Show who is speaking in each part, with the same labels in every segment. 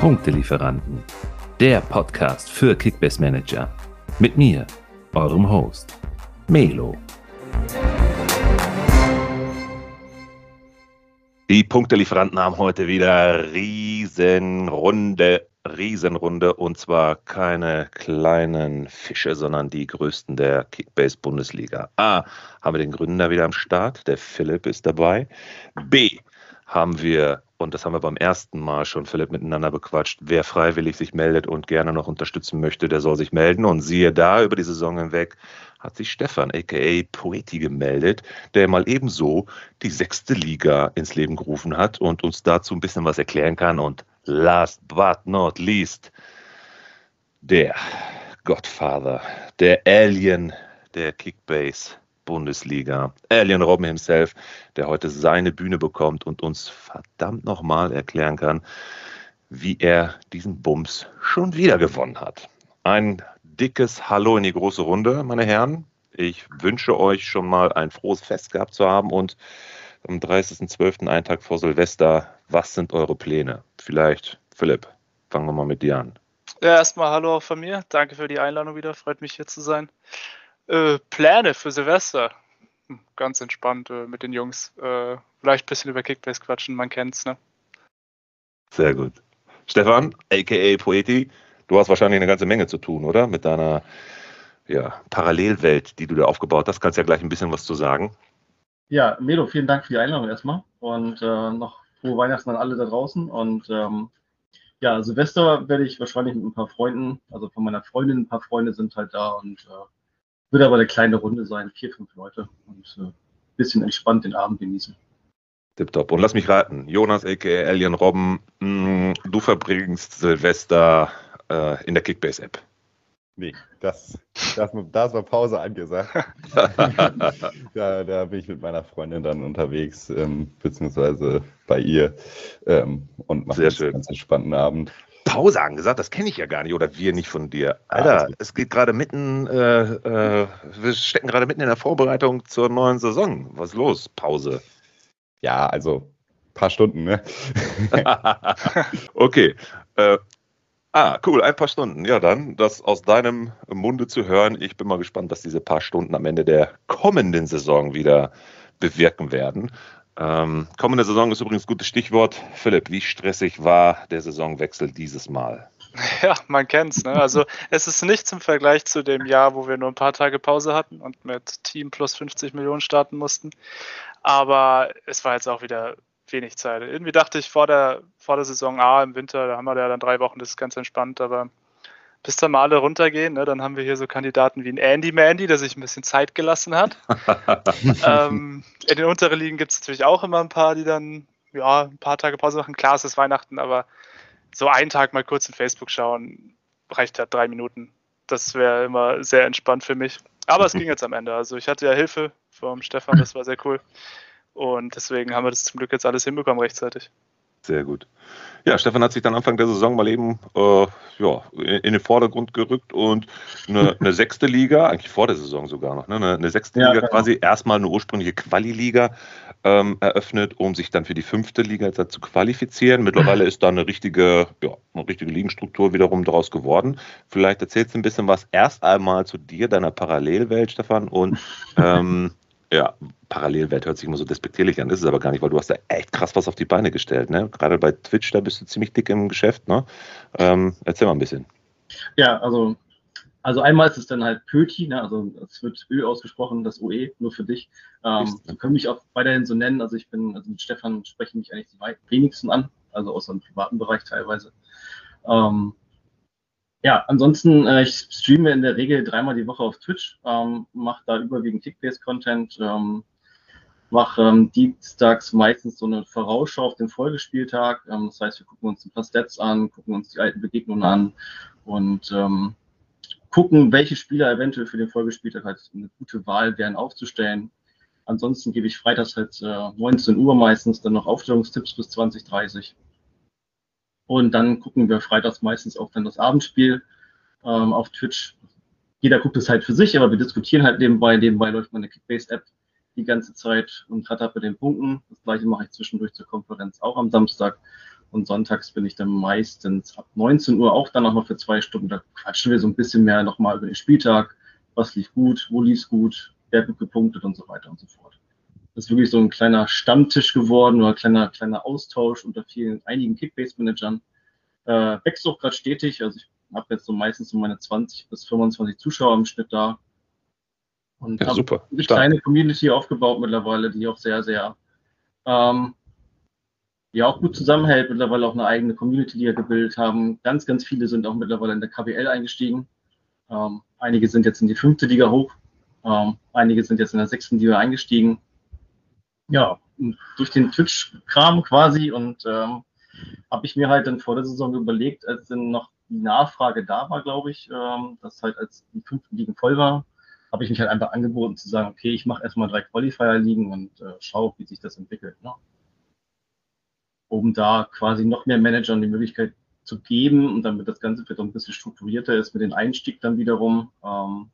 Speaker 1: Punktelieferanten, der Podcast für Kickbase Manager. Mit mir, eurem Host, Melo.
Speaker 2: Die Punktelieferanten haben heute wieder Riesenrunde, Riesenrunde und zwar keine kleinen Fische, sondern die größten der Kickbase-Bundesliga. A, haben wir den Gründer wieder am Start, der Philipp ist dabei. B, haben wir, und das haben wir beim ersten Mal schon, Philipp, miteinander bequatscht, wer freiwillig sich meldet und gerne noch unterstützen möchte, der soll sich melden. Und siehe da, über die Saison hinweg hat sich Stefan, aka Poeti, gemeldet, der mal ebenso die sechste Liga ins Leben gerufen hat und uns dazu ein bisschen was erklären kann. Und last but not least, der Godfather, der Alien der Kickbase Bundesliga. Alien Robben himself, der heute seine Bühne bekommt und uns verdammt nochmal erklären kann, wie er diesen Bums schon wieder gewonnen hat. Ein dickes Hallo in die große Runde, meine Herren. Ich wünsche euch schon mal ein frohes Fest gehabt zu haben und am 30.12., einen Tag vor Silvester, was sind eure Pläne? Vielleicht, Philipp, fangen wir mal mit dir an.
Speaker 3: Ja, erstmal Hallo auch von mir. Danke für die Einladung wieder. Freut mich hier zu sein. Äh, Pläne für Silvester. Ganz entspannt äh, mit den Jungs. Äh, vielleicht ein bisschen über Kickbase quatschen, man kennt's, ne?
Speaker 2: Sehr gut. Stefan, aka Poeti, du hast wahrscheinlich eine ganze Menge zu tun, oder? Mit deiner ja, Parallelwelt, die du da aufgebaut hast. Kannst ja gleich ein bisschen was zu sagen.
Speaker 4: Ja, Melo, vielen Dank für die Einladung erstmal und äh, noch frohe Weihnachten an alle da draußen. Und ähm, ja, Silvester werde ich wahrscheinlich mit ein paar Freunden, also von meiner Freundin, ein paar Freunde sind halt da und äh, wird aber eine kleine Runde sein, vier, fünf Leute und ein äh, bisschen entspannt den Abend genießen.
Speaker 2: Tipptopp. Und lass mich raten, Jonas, a.k.a. Alien Robben, mh, mm, du verbringst Silvester äh, in der Kickbase-App.
Speaker 5: Nee, das, das, da war Pause angesagt. da, da bin ich mit meiner Freundin dann unterwegs, ähm, beziehungsweise bei ihr ähm, und mache einen ganz entspannten Abend.
Speaker 2: Pause angesagt, das kenne ich ja gar nicht oder wir nicht von dir. Alter, ah, es geht gerade mitten, äh, äh, wir stecken gerade mitten in der Vorbereitung zur neuen Saison. Was ist los? Pause.
Speaker 5: Ja, also ein paar Stunden, ne?
Speaker 2: okay. Äh, ah, cool, ein paar Stunden. Ja, dann, das aus deinem Munde zu hören. Ich bin mal gespannt, was diese paar Stunden am Ende der kommenden Saison wieder bewirken werden. Ähm, kommende Saison ist übrigens gutes Stichwort. Philipp, wie stressig war der Saisonwechsel dieses Mal?
Speaker 3: Ja, man kennt's. Ne? Also es ist nichts im Vergleich zu dem Jahr, wo wir nur ein paar Tage Pause hatten und mit Team plus 50 Millionen starten mussten. Aber es war jetzt auch wieder wenig Zeit. Irgendwie dachte ich vor der, vor der Saison A im Winter, da haben wir ja dann drei Wochen, das ist ganz entspannt, aber bis dann mal alle runtergehen. Ne? Dann haben wir hier so Kandidaten wie ein Andy Mandy, der sich ein bisschen Zeit gelassen hat. ähm, in den unteren Ligen gibt es natürlich auch immer ein paar, die dann ja, ein paar Tage Pause machen. Klar, es ist Weihnachten, aber so einen Tag mal kurz in Facebook schauen, reicht ja drei Minuten. Das wäre immer sehr entspannt für mich. Aber es ging jetzt am Ende. Also ich hatte ja Hilfe vom Stefan, das war sehr cool. Und deswegen haben wir das zum Glück jetzt alles hinbekommen rechtzeitig.
Speaker 2: Sehr gut. Ja, Stefan hat sich dann Anfang der Saison mal eben äh, ja, in den Vordergrund gerückt und eine, eine, sechste Liga, eigentlich vor der Saison sogar noch, ne, eine, eine sechste ja, Liga genau. quasi erstmal eine ursprüngliche Quali-Liga ähm, eröffnet, um sich dann für die fünfte Liga zu qualifizieren. Mittlerweile ist da eine richtige, ja, eine richtige Ligenstruktur wiederum daraus geworden. Vielleicht erzählst du ein bisschen was erst einmal zu dir, deiner Parallelwelt, Stefan, und ähm, ja, Parallelwelt hört sich immer so despektierlich an, ist es aber gar nicht, weil du hast da echt krass was auf die Beine gestellt. Ne? Gerade bei Twitch, da bist du ziemlich dick im Geschäft. Ne? Ähm, erzähl mal ein bisschen.
Speaker 4: Ja, also, also einmal ist es dann halt Pöti, ne? also es wird Ö ausgesprochen, das OE, nur für dich. Ähm, können mich auch weiterhin so nennen. Also ich bin, also mit Stefan spreche ich mich eigentlich die wenigsten an, also außer im privaten Bereich teilweise. Ähm, ja, ansonsten, äh, ich streame in der Regel dreimal die Woche auf Twitch, ähm, mache da überwiegend Kickbase-Content, ähm, mache ähm, dienstags meistens so eine Vorausschau auf den Folgespieltag. Ähm, das heißt, wir gucken uns ein paar Stats an, gucken uns die alten Begegnungen an und ähm, gucken, welche Spieler eventuell für den Folgespieltag halt eine gute Wahl wären aufzustellen. Ansonsten gebe ich freitags halt äh, 19 Uhr meistens dann noch Aufstellungstipps bis 2030. Und dann gucken wir freitags meistens auch dann das Abendspiel ähm, auf Twitch. Jeder guckt es halt für sich, aber wir diskutieren halt nebenbei. Nebenbei läuft meine Kickbase-App die ganze Zeit und hat bei den Punkten. Das gleiche mache ich zwischendurch zur Konferenz auch am Samstag. Und sonntags bin ich dann meistens ab 19 Uhr auch dann nochmal für zwei Stunden. Da quatschen wir so ein bisschen mehr nochmal über den Spieltag. Was lief gut, wo lief es gut, wer hat gut gepunktet und so weiter und so fort. Das ist wirklich so ein kleiner Stammtisch geworden oder kleiner, kleiner Austausch unter vielen, einigen Kickbase-Managern. Äh, wächst auch gerade stetig. Also ich habe jetzt so meistens so meine 20 bis 25 Zuschauer im Schnitt da. Und ja, habe eine kleine Community aufgebaut mittlerweile, die auch sehr, sehr ähm, ja auch gut zusammenhält, mittlerweile auch eine eigene Community, die wir gebildet haben. Ganz, ganz viele sind auch mittlerweile in der KBL eingestiegen. Ähm, einige sind jetzt in die fünfte Liga hoch. Ähm, einige sind jetzt in der sechsten Liga eingestiegen. Ja, durch den Twitch-Kram quasi und ähm, habe ich mir halt dann vor der Saison überlegt, als dann noch die Nachfrage da war, glaube ich, ähm, dass halt als die fünften Ligen voll war, habe ich mich halt einfach angeboten zu sagen, okay, ich mache erstmal drei Qualifier-Ligen und äh, schaue, wie sich das entwickelt. Ne? Um da quasi noch mehr Managern die Möglichkeit zu geben und damit das Ganze vielleicht auch ein bisschen strukturierter ist, mit dem Einstieg dann wiederum ähm,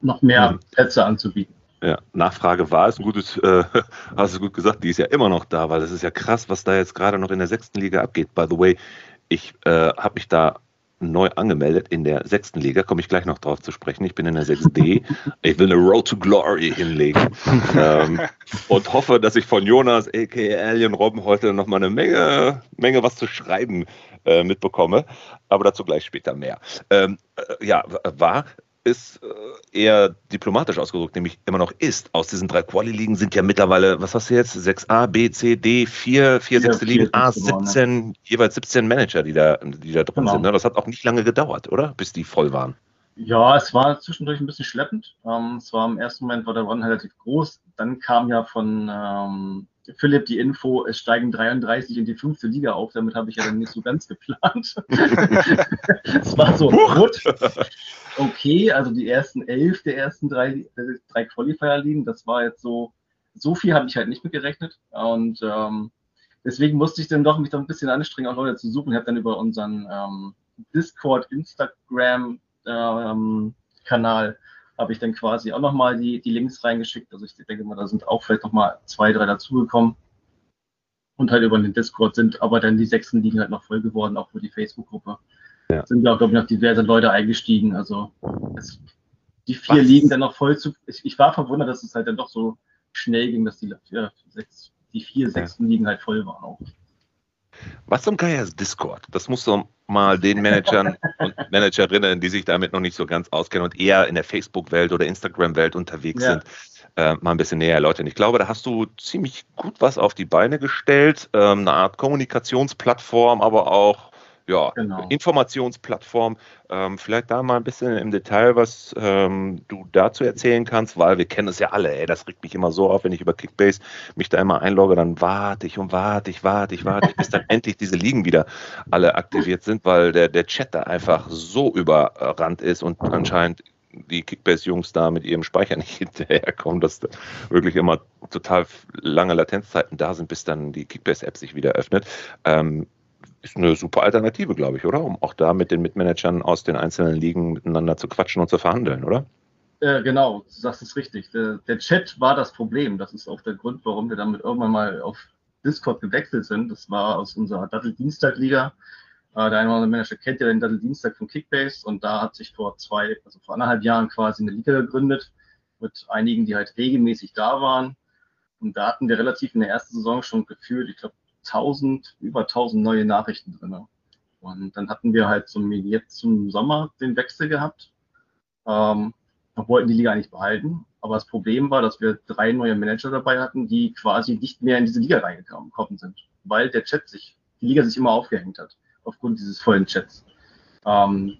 Speaker 4: noch mehr. Plätze anzubieten.
Speaker 2: Ja, Nachfrage war es ein gutes, äh, hast du gut gesagt, die ist ja immer noch da, weil es ist ja krass, was da jetzt gerade noch in der sechsten Liga abgeht. By the way, ich äh, habe mich da neu angemeldet in der sechsten Liga, komme ich gleich noch drauf zu sprechen. Ich bin in der 6D. Ich will eine Road to Glory hinlegen ähm, und hoffe, dass ich von Jonas, a.k.a. Alien Robben, heute noch mal eine Menge, Menge was zu schreiben äh, mitbekomme. Aber dazu gleich später mehr. Ähm, äh, ja, war ist äh, eher diplomatisch ausgedrückt, nämlich immer noch ist. Aus diesen drei Quali-Ligen sind ja mittlerweile, was hast du jetzt? 6a, B, C, D, 4, 4, 6. Ligen, A, 17, jeweils 17 Manager, die da, die da drin genau. sind. Ne? Das hat auch nicht lange gedauert, oder? Bis die voll waren.
Speaker 4: Ja, es war zwischendurch ein bisschen schleppend. Ähm, es war im ersten Moment war der Run relativ groß. Dann kam ja von ähm, Philipp die Info, es steigen 33 in die fünfte Liga auf. Damit habe ich ja dann nicht so ganz geplant. es war so, gut. Okay, also die ersten elf der ersten drei, drei Qualifier-Ligen, das war jetzt so, so viel habe ich halt nicht mitgerechnet. Und ähm, deswegen musste ich dann doch mich da ein bisschen anstrengen, auch Leute zu suchen. Ich habe dann über unseren ähm, Discord, Instagram ähm, Kanal habe ich dann quasi auch nochmal die, die Links reingeschickt. Also ich denke mal, da sind auch vielleicht nochmal zwei, drei dazugekommen. Und halt über den Discord sind aber dann die sechsten Ligen halt noch voll geworden, auch für die Facebook-Gruppe. Ja. Sind ja, glaube ich, noch diverse Leute eingestiegen. Also es, die vier Was? Ligen dann noch voll zu. Ich, ich, war verwundert, dass es halt dann doch so schnell ging, dass die, ja, sechs, die vier sechsten ja. Ligen halt voll waren auch.
Speaker 2: Was zum Geier ist Discord? Das musst du mal den Managern und Managerinnen, die sich damit noch nicht so ganz auskennen und eher in der Facebook-Welt oder Instagram-Welt unterwegs ja. sind, äh, mal ein bisschen näher erläutern. Ich glaube, da hast du ziemlich gut was auf die Beine gestellt. Ähm, eine Art Kommunikationsplattform, aber auch ja, genau. Informationsplattform. Ähm, vielleicht da mal ein bisschen im Detail, was ähm, du dazu erzählen kannst, weil wir kennen es ja alle. Ey, das regt mich immer so auf, wenn ich über Kickbase mich da immer einlogge, dann warte ich und warte ich, warte ich, warte ich, bis dann endlich diese Ligen wieder alle aktiviert sind, weil der, der Chat da einfach so überrannt ist und anscheinend die Kickbase-Jungs da mit ihrem Speicher nicht hinterherkommen, dass da wirklich immer total lange Latenzzeiten da sind, bis dann die Kickbase-App sich wieder öffnet. Ähm, ist eine super Alternative, glaube ich, oder? Um auch da mit den Mitmanagern aus den einzelnen Ligen miteinander zu quatschen und zu verhandeln, oder?
Speaker 4: Äh, genau, du sagst es richtig. Der, der, Chat war das Problem. Das ist auch der Grund, warum wir damit irgendwann mal auf Discord gewechselt sind. Das war aus unserer Dattel-Dienstag-Liga. Äh, der eine oder andere Manager kennt ja den Dattel-Dienstag von Kickbase und da hat sich vor zwei, also vor anderthalb Jahren quasi eine Liga gegründet mit einigen, die halt regelmäßig da waren. Und da hatten wir relativ in der ersten Saison schon gefühlt, ich glaube, 1000, über 1000 neue Nachrichten drin. Und dann hatten wir halt zum, jetzt zum Sommer den Wechsel gehabt. Ähm, wir wollten die Liga eigentlich behalten. Aber das Problem war, dass wir drei neue Manager dabei hatten, die quasi nicht mehr in diese Liga reingekommen sind, weil der Chat sich, die Liga sich immer aufgehängt hat, aufgrund dieses vollen Chats. Ähm,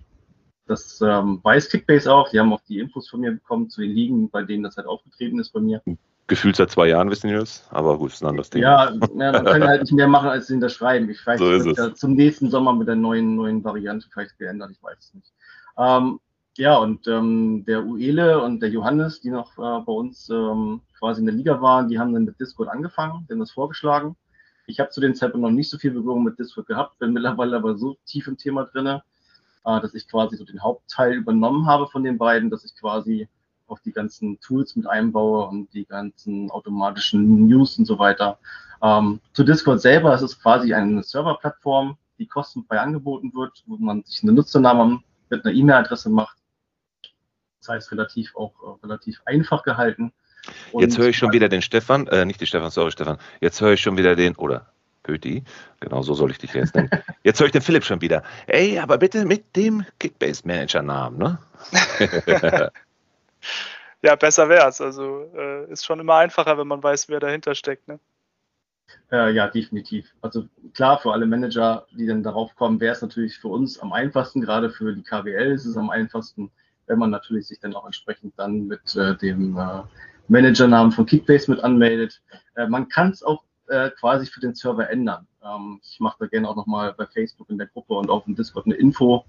Speaker 4: das ähm, weiß Kickbase auch. Die haben auch die Infos von mir bekommen zu den Ligen, bei denen das halt aufgetreten ist bei mir
Speaker 2: gefühlt seit zwei Jahren wissen wir das, aber gut, ist ein anderes Ding.
Speaker 4: Ja, ja man kann halt nicht mehr machen, als hinterschreiben. Ich weiß, so ist es. zum nächsten Sommer mit der neuen, neuen Variante vielleicht geändert, ich weiß es nicht. Ähm, ja, und ähm, der Uele und der Johannes, die noch äh, bei uns ähm, quasi in der Liga waren, die haben dann mit Discord angefangen, denen das vorgeschlagen. Ich habe zu dem Zeitpunkt noch nicht so viel Berührung mit Discord gehabt, bin mittlerweile aber so tief im Thema drinne, äh, dass ich quasi so den Hauptteil übernommen habe von den beiden, dass ich quasi auch die ganzen Tools mit einbaue und die ganzen automatischen News und so weiter. Ähm, zu Discord selber ist es quasi eine Serverplattform, die kostenfrei angeboten wird, wo man sich einen Nutzernamen mit einer E-Mail-Adresse macht. Das heißt, relativ auch äh, relativ einfach gehalten.
Speaker 2: Und Jetzt höre ich schon wieder den Stefan, äh, nicht den Stefan, sorry Stefan. Jetzt höre ich schon wieder den, oder Pöti, genau so soll ich dich jetzt nennen. Jetzt höre ich den Philipp schon wieder. Ey, aber bitte mit dem Kickbase-Manager-Namen, ne?
Speaker 3: ja, besser wär's. Also äh, ist schon immer einfacher, wenn man weiß, wer dahinter steckt, ne?
Speaker 4: Äh, ja, definitiv. Also klar, für alle Manager, die dann darauf kommen, wäre es natürlich für uns am einfachsten, gerade für die KWL ist es am einfachsten, wenn man natürlich sich dann auch entsprechend dann mit äh, dem äh, Managernamen von Kickbase mit anmeldet. Äh, man kann es auch äh, quasi für den Server ändern. Ähm, ich mache da gerne auch nochmal bei Facebook in der Gruppe und auf dem Discord eine Info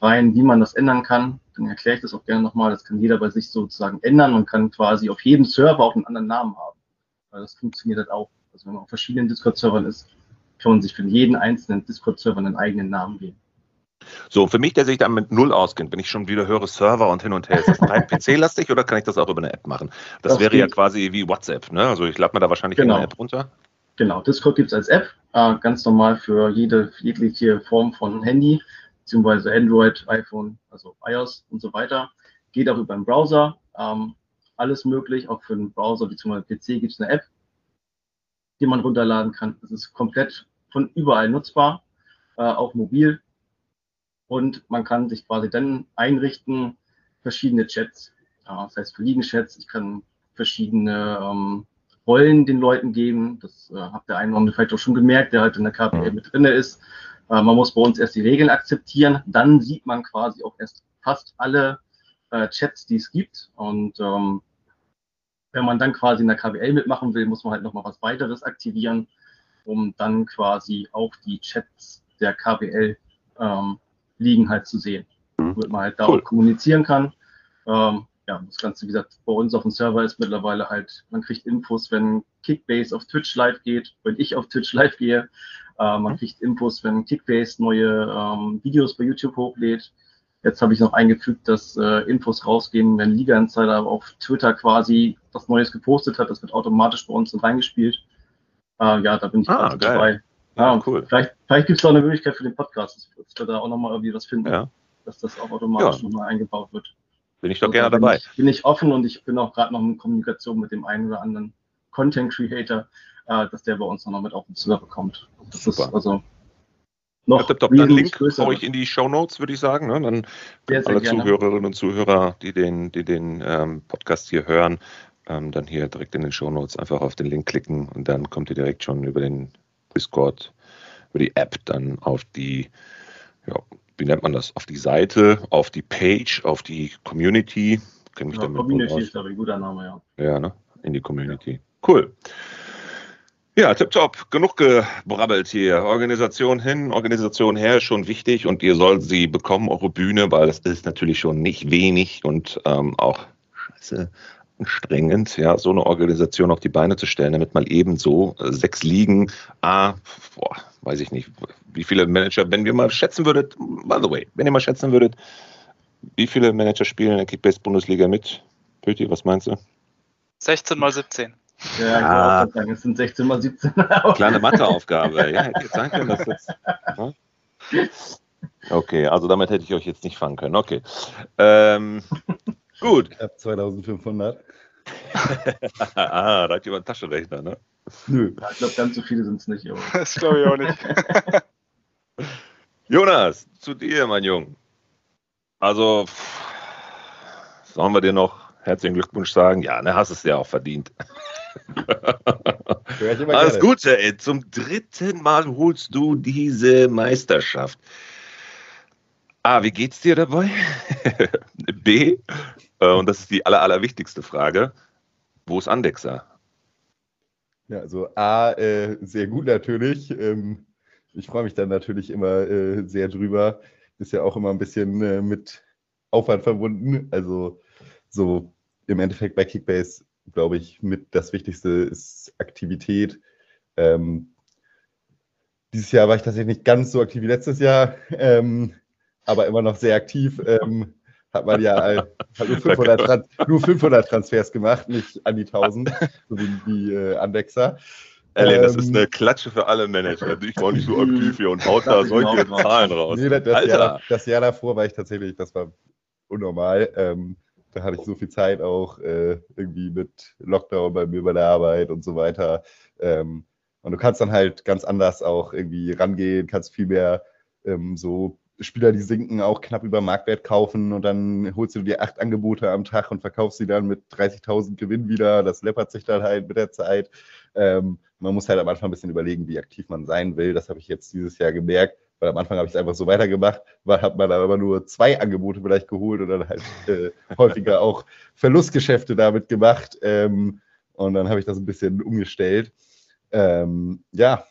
Speaker 4: rein, wie man das ändern kann. Dann erkläre ich das auch gerne nochmal. Das kann jeder bei sich sozusagen ändern und kann quasi auf jedem Server auch einen anderen Namen haben. Weil das funktioniert halt auch. Also wenn man auf verschiedenen Discord-Servern ist, kann man sich für jeden einzelnen Discord-Server einen eigenen Namen geben.
Speaker 2: So, für mich, der sich dann mit Null auskennt, wenn ich schon wieder höre Server und hin und her, ist das rein PC-lastig oder kann ich das auch über eine App machen? Das, das wäre geht. ja quasi wie WhatsApp, ne? Also ich lade mir da wahrscheinlich
Speaker 4: genau.
Speaker 2: eine App runter.
Speaker 4: Genau, Discord gibt es als App, äh, ganz normal für jede jegliche Form von Handy, beziehungsweise Android, iPhone, also iOS und so weiter. Geht auch über den Browser, ähm, alles möglich, auch für den Browser bzw. PC gibt es eine App, die man runterladen kann. Es ist komplett von überall nutzbar, äh, auch mobil. Und man kann sich quasi dann einrichten, verschiedene Chats. Ja, das heißt, für Ligen-Chats, ich kann verschiedene ähm, Rollen den Leuten geben. Das äh, hat der eine oder andere vielleicht auch schon gemerkt, der halt in der KPL mit drin ist. Äh, man muss bei uns erst die Regeln akzeptieren. Dann sieht man quasi auch erst fast alle äh, Chats, die es gibt. Und ähm, wenn man dann quasi in der KWL mitmachen will, muss man halt nochmal was weiteres aktivieren, um dann quasi auch die Chats der KWL ähm, liegen halt zu sehen. Mhm. Damit man halt da cool. auch kommunizieren kann. Ähm, ja, das Ganze, wie gesagt, bei uns auf dem Server ist mittlerweile halt, man kriegt Infos, wenn Kickbase auf Twitch live geht, wenn ich auf Twitch live gehe. Äh, man mhm. kriegt Infos, wenn Kickbase neue ähm, Videos bei YouTube hochlädt. Jetzt habe ich noch eingefügt, dass äh, Infos rausgehen, wenn Liga Insider auf Twitter quasi was Neues gepostet hat. Das wird automatisch bei uns reingespielt. Äh, ja, da bin ich
Speaker 2: ah, dabei.
Speaker 4: Ja, ja, cool. Vielleicht, vielleicht gibt es auch eine Möglichkeit für den Podcast, dass wir da auch nochmal irgendwie was finden, ja. dass das auch automatisch ja. nochmal eingebaut wird.
Speaker 2: Bin ich doch also, gerne dabei.
Speaker 4: Bin ich, bin ich offen und ich bin auch gerade noch in Kommunikation mit dem einen oder anderen Content Creator, äh, dass der bei uns noch mit auf den Server kommt. Das Super. ist also
Speaker 2: noch ja, tipptopp. Dann Link haue ich in die Show Notes, würde ich sagen. Ne? Dann sehr, sehr alle gerne. Zuhörerinnen und Zuhörer, die den, die den ähm, Podcast hier hören, ähm, dann hier direkt in den Show Notes einfach auf den Link klicken und dann kommt ihr direkt schon über den Discord, über die App dann auf die ja, wie nennt man das, auf die Seite, auf die Page, auf die Community.
Speaker 4: Kenn mich ja, Community ist aber ein guter Name,
Speaker 2: ja. Ja, ne? In die Community. Ja. Cool. Ja, tipptopp. Genug gebrabbelt hier. Organisation hin, Organisation her, schon wichtig und ihr sollt sie bekommen, eure Bühne, weil das ist natürlich schon nicht wenig und ähm, auch scheiße anstrengend, ja, so eine Organisation auf die Beine zu stellen, damit mal eben so äh, sechs Ligen, ah, boah, weiß ich nicht, wie viele Manager, wenn wir mal schätzen würdet, by the way, wenn ihr mal schätzen würdet, wie viele Manager spielen in der Kickbase-Bundesliga mit? Pöti, was meinst du?
Speaker 3: 16 mal 17.
Speaker 4: Ja, ah, ich sagen, es sind 16 mal 17.
Speaker 2: Kleine Matheaufgabe. ja, hätte jetzt sagen können, dass das. Ja? Okay, also damit hätte ich euch jetzt nicht fangen können. Okay. Ähm, gut.
Speaker 5: Ich habe 2500.
Speaker 2: ah, da hat jemand einen Taschenrechner, ne?
Speaker 4: Nö. Ja, ich glaube, ganz so viele sind es nicht.
Speaker 3: Aber. Das glaube ich auch nicht.
Speaker 2: Jonas, zu dir, mein Junge. Also, sollen wir dir noch herzlichen Glückwunsch sagen? Ja, ne, hast es ja auch verdient. Alles Gute, ey. Zum dritten Mal holst du diese Meisterschaft. A, wie geht's dir dabei? B, äh, und das ist die aller, allerwichtigste Frage, wo ist Andexer?
Speaker 5: Ja, also A, äh, sehr gut natürlich. Ähm, ich freue mich dann natürlich immer äh, sehr drüber. Ist ja auch immer ein bisschen äh, mit Aufwand verbunden. Also so im Endeffekt bei Kickbase, glaube ich, mit das Wichtigste ist Aktivität. Ähm, dieses Jahr war ich tatsächlich nicht ganz so aktiv wie letztes Jahr, ähm, aber immer noch sehr aktiv. Ähm, hat man ja halt nur, 500 Trans nur 500 Transfers gemacht, nicht an die 1000, so wie die äh, Andexer.
Speaker 2: Alien, das ist eine Klatsche für alle Manager. Ich war nicht so aktiv hier und haut da solche. Zahlen raus.
Speaker 5: Nee, das, Jahr, das, Jahr, davor war ich tatsächlich, das war unnormal. Ähm, da hatte ich so viel Zeit auch äh, irgendwie mit Lockdown bei mir bei der Arbeit und so weiter. Ähm, und du kannst dann halt ganz anders auch irgendwie rangehen, kannst viel mehr ähm, so Spieler, die sinken, auch knapp über Marktwert kaufen und dann holst du dir acht Angebote am Tag und verkaufst sie dann mit 30.000 Gewinn wieder. Das läppert sich dann halt mit der Zeit. Ähm, man muss halt am Anfang ein bisschen überlegen, wie aktiv man sein will. Das habe ich jetzt dieses Jahr gemerkt, weil am Anfang habe ich es einfach so weitergemacht, weil hat man aber nur zwei Angebote vielleicht geholt und dann halt äh, häufiger auch Verlustgeschäfte damit gemacht. Ähm, und dann habe ich das ein bisschen umgestellt. Ähm, ja,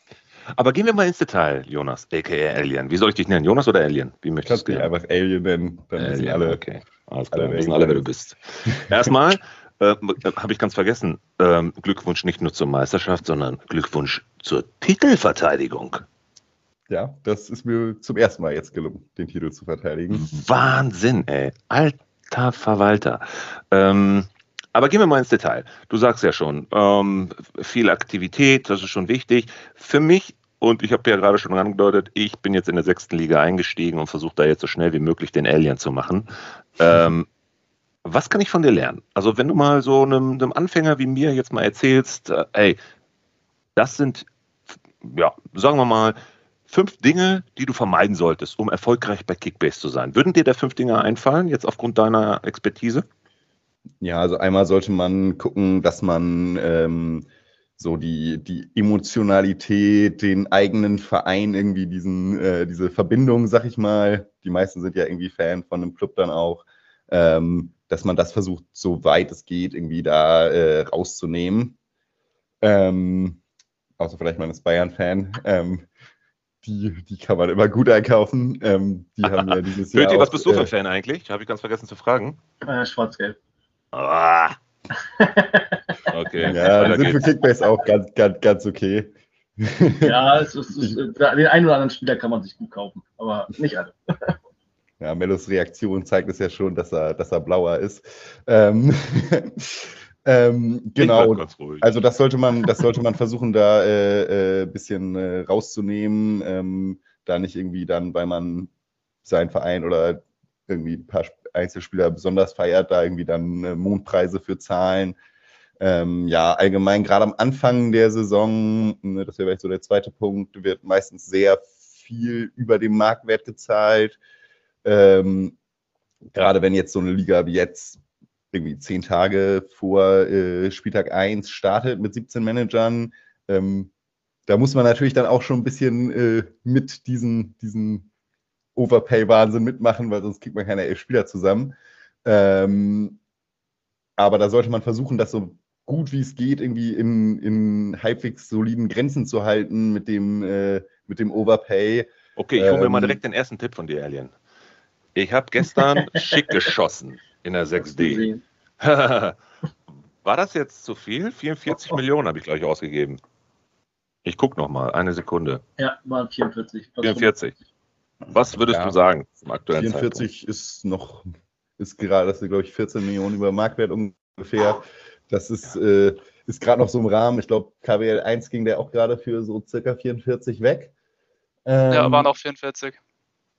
Speaker 2: aber gehen wir mal ins Detail, Jonas, aka Alien. Wie soll ich dich nennen? Jonas oder Alien? Wie
Speaker 5: möchtest du dich einfach Alien nennen?
Speaker 2: Dann Alien, wissen alle. Okay, alles klar. Alle wissen alle, wer du bist. Erstmal äh, habe ich ganz vergessen. Ähm, Glückwunsch nicht nur zur Meisterschaft, sondern Glückwunsch zur Titelverteidigung.
Speaker 5: Ja, das ist mir zum ersten Mal jetzt gelungen, den Titel zu verteidigen.
Speaker 2: Wahnsinn, ey. Alter Verwalter. Ähm, aber gehen wir mal ins Detail. Du sagst ja schon, ähm, viel Aktivität, das ist schon wichtig. Für mich, und ich habe ja gerade schon angedeutet, ich bin jetzt in der sechsten Liga eingestiegen und versuche da jetzt so schnell wie möglich den Alien zu machen. Ähm, was kann ich von dir lernen? Also wenn du mal so einem, einem Anfänger wie mir jetzt mal erzählst, äh, ey, das sind, ja, sagen wir mal, fünf Dinge, die du vermeiden solltest, um erfolgreich bei Kickbase zu sein. Würden dir da fünf Dinge einfallen, jetzt aufgrund deiner Expertise?
Speaker 5: Ja, also einmal sollte man gucken, dass man ähm, so die, die Emotionalität, den eigenen Verein, irgendwie diesen, äh, diese Verbindung, sag ich mal, die meisten sind ja irgendwie Fan von einem Club dann auch, ähm, dass man das versucht, so weit es geht, irgendwie da äh, rauszunehmen. Ähm, außer vielleicht mal als Bayern-Fan. Ähm, die, die kann man immer gut einkaufen. Ähm, die haben ja dieses
Speaker 2: Jahr. Hört was bist du für ein äh, Fan eigentlich? Habe ich ganz vergessen zu fragen.
Speaker 4: Äh, Schwarz-Gelb.
Speaker 2: Ah.
Speaker 5: Okay. Ja, die sind für Kickbase auch ganz, ganz, ganz okay.
Speaker 4: Ja, es ist, es ist, den einen oder anderen Spieler kann man sich gut kaufen, aber nicht alle.
Speaker 5: Ja, Mellos Reaktion zeigt es ja schon, dass er, dass er blauer ist. Ähm, ähm, genau. Also das sollte man, das sollte man versuchen, da ein äh, äh, bisschen äh, rauszunehmen. Ähm, da nicht irgendwie dann, weil man seinen Verein oder irgendwie ein paar Einzelspieler besonders feiert, da irgendwie dann äh, Mondpreise für zahlen. Ähm, ja, allgemein, gerade am Anfang der Saison, ne, das wäre vielleicht so der zweite Punkt, wird meistens sehr viel über dem Marktwert gezahlt. Ähm, gerade wenn jetzt so eine Liga wie jetzt irgendwie zehn Tage vor äh, Spieltag 1 startet mit 17 Managern, ähm, da muss man natürlich dann auch schon ein bisschen äh, mit diesen, diesen Overpay-Wahnsinn mitmachen, weil sonst kriegt man keine elf Spieler zusammen. Ähm, aber da sollte man versuchen, das so gut wie es geht, irgendwie in, in halbwegs soliden Grenzen zu halten mit dem, äh, mit dem Overpay.
Speaker 2: Okay, ich hole mir mal ähm, direkt den ersten Tipp von dir, Alien. Ich habe gestern schick geschossen in der 6D. War das jetzt zu viel? 44 oh, oh. Millionen habe ich gleich ausgegeben. Ich gucke noch mal, eine Sekunde.
Speaker 4: Ja, waren 44.
Speaker 2: 44. Was würdest ja, du sagen
Speaker 5: zum aktuellen 44 Zeitpunkt? ist noch, ist gerade, das sind glaube ich 14 Millionen über Marktwert ungefähr. Das ist, äh, ist gerade noch so im Rahmen. Ich glaube, KWL 1 ging der auch gerade für so circa 44 weg.
Speaker 3: Ähm, ja, waren auch 44.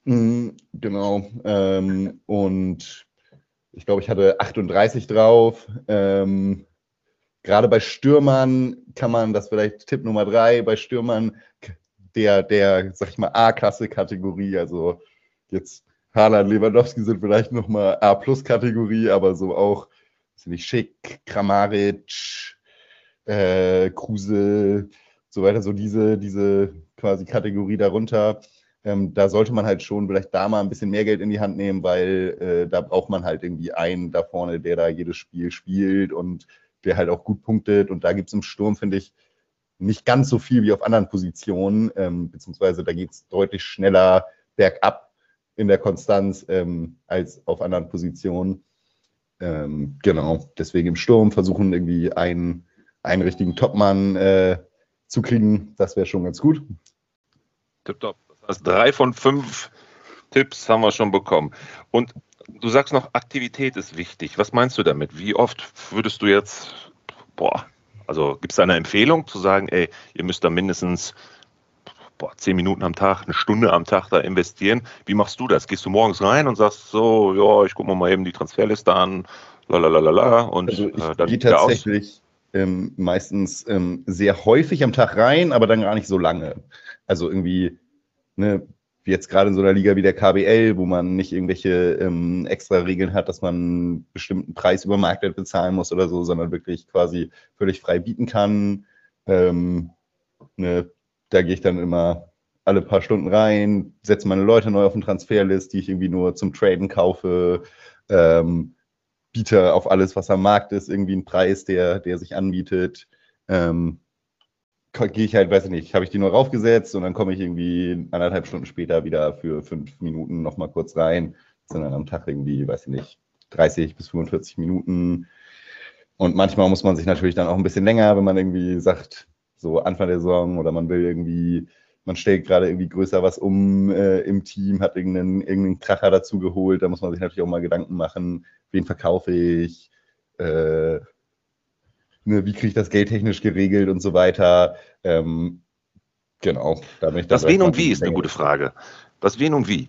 Speaker 5: Mh, genau. Ähm, und ich glaube, ich hatte 38 drauf. Ähm, gerade bei Stürmern kann man, das vielleicht Tipp Nummer drei, bei Stürmern der, der, sag ich mal, A-Klasse-Kategorie. Also jetzt Haaland, Lewandowski sind vielleicht nochmal A-Plus-Kategorie, aber so auch, nicht Schick, Kramaric, äh, Kruse, so weiter, so diese, diese quasi Kategorie darunter. Ähm, da sollte man halt schon vielleicht da mal ein bisschen mehr Geld in die Hand nehmen, weil äh, da braucht man halt irgendwie einen da vorne, der da jedes Spiel spielt und der halt auch gut punktet. Und da gibt es im Sturm, finde ich, nicht ganz so viel wie auf anderen Positionen, ähm, beziehungsweise da geht es deutlich schneller bergab in der Konstanz ähm, als auf anderen Positionen. Ähm, genau, deswegen im Sturm versuchen irgendwie einen, einen richtigen Topmann äh, zu kriegen, das wäre schon ganz gut.
Speaker 2: Tipptopp. Heißt, drei von fünf Tipps haben wir schon bekommen. Und du sagst noch, Aktivität ist wichtig. Was meinst du damit? Wie oft würdest du jetzt, boah, Also gibt es da eine Empfehlung zu sagen, ey, ihr müsst da mindestens boah, zehn Minuten am Tag, eine Stunde am Tag da investieren. Wie machst du das? Gehst du morgens rein und sagst so, ja, ich gucke mir mal eben die Transferliste an, lalalala und
Speaker 5: also ich äh, dann gehe tatsächlich ähm, meistens ähm, sehr häufig am Tag rein, aber dann gar nicht so lange. Also irgendwie, ne, jetzt gerade in so einer Liga wie der KBL, wo man nicht irgendwelche ähm, extra Regeln hat, dass man einen bestimmten Preis über Marktwert bezahlen muss oder so, sondern wirklich quasi völlig frei bieten kann. Ähm, ne, da gehe ich dann immer alle paar Stunden rein, setze meine Leute neu auf den Transferlist, die ich irgendwie nur zum Traden kaufe, ähm, biete auf alles, was am Markt ist, irgendwie einen Preis, der, der sich anbietet. Ähm, gehe ich halt, weiß ich nicht, habe ich die nur raufgesetzt und dann komme ich irgendwie anderthalb Stunden später wieder für fünf Minuten nochmal kurz rein. Sondern am Tag irgendwie, weiß ich nicht, 30 bis 45 Minuten. Und manchmal muss man sich natürlich dann auch ein bisschen länger, wenn man irgendwie sagt, so Anfang der Saison oder man will irgendwie, man stellt gerade irgendwie größer was um äh, im Team, hat irgendeinen, irgendeinen Kracher dazu geholt, da muss man sich natürlich auch mal Gedanken machen, wen verkaufe ich, äh, ne, wie kriege ich das geldtechnisch geregelt und so weiter. Ähm, genau,
Speaker 2: da bin ich Das wen und wie ist eine gute Frage. Was wen und wie?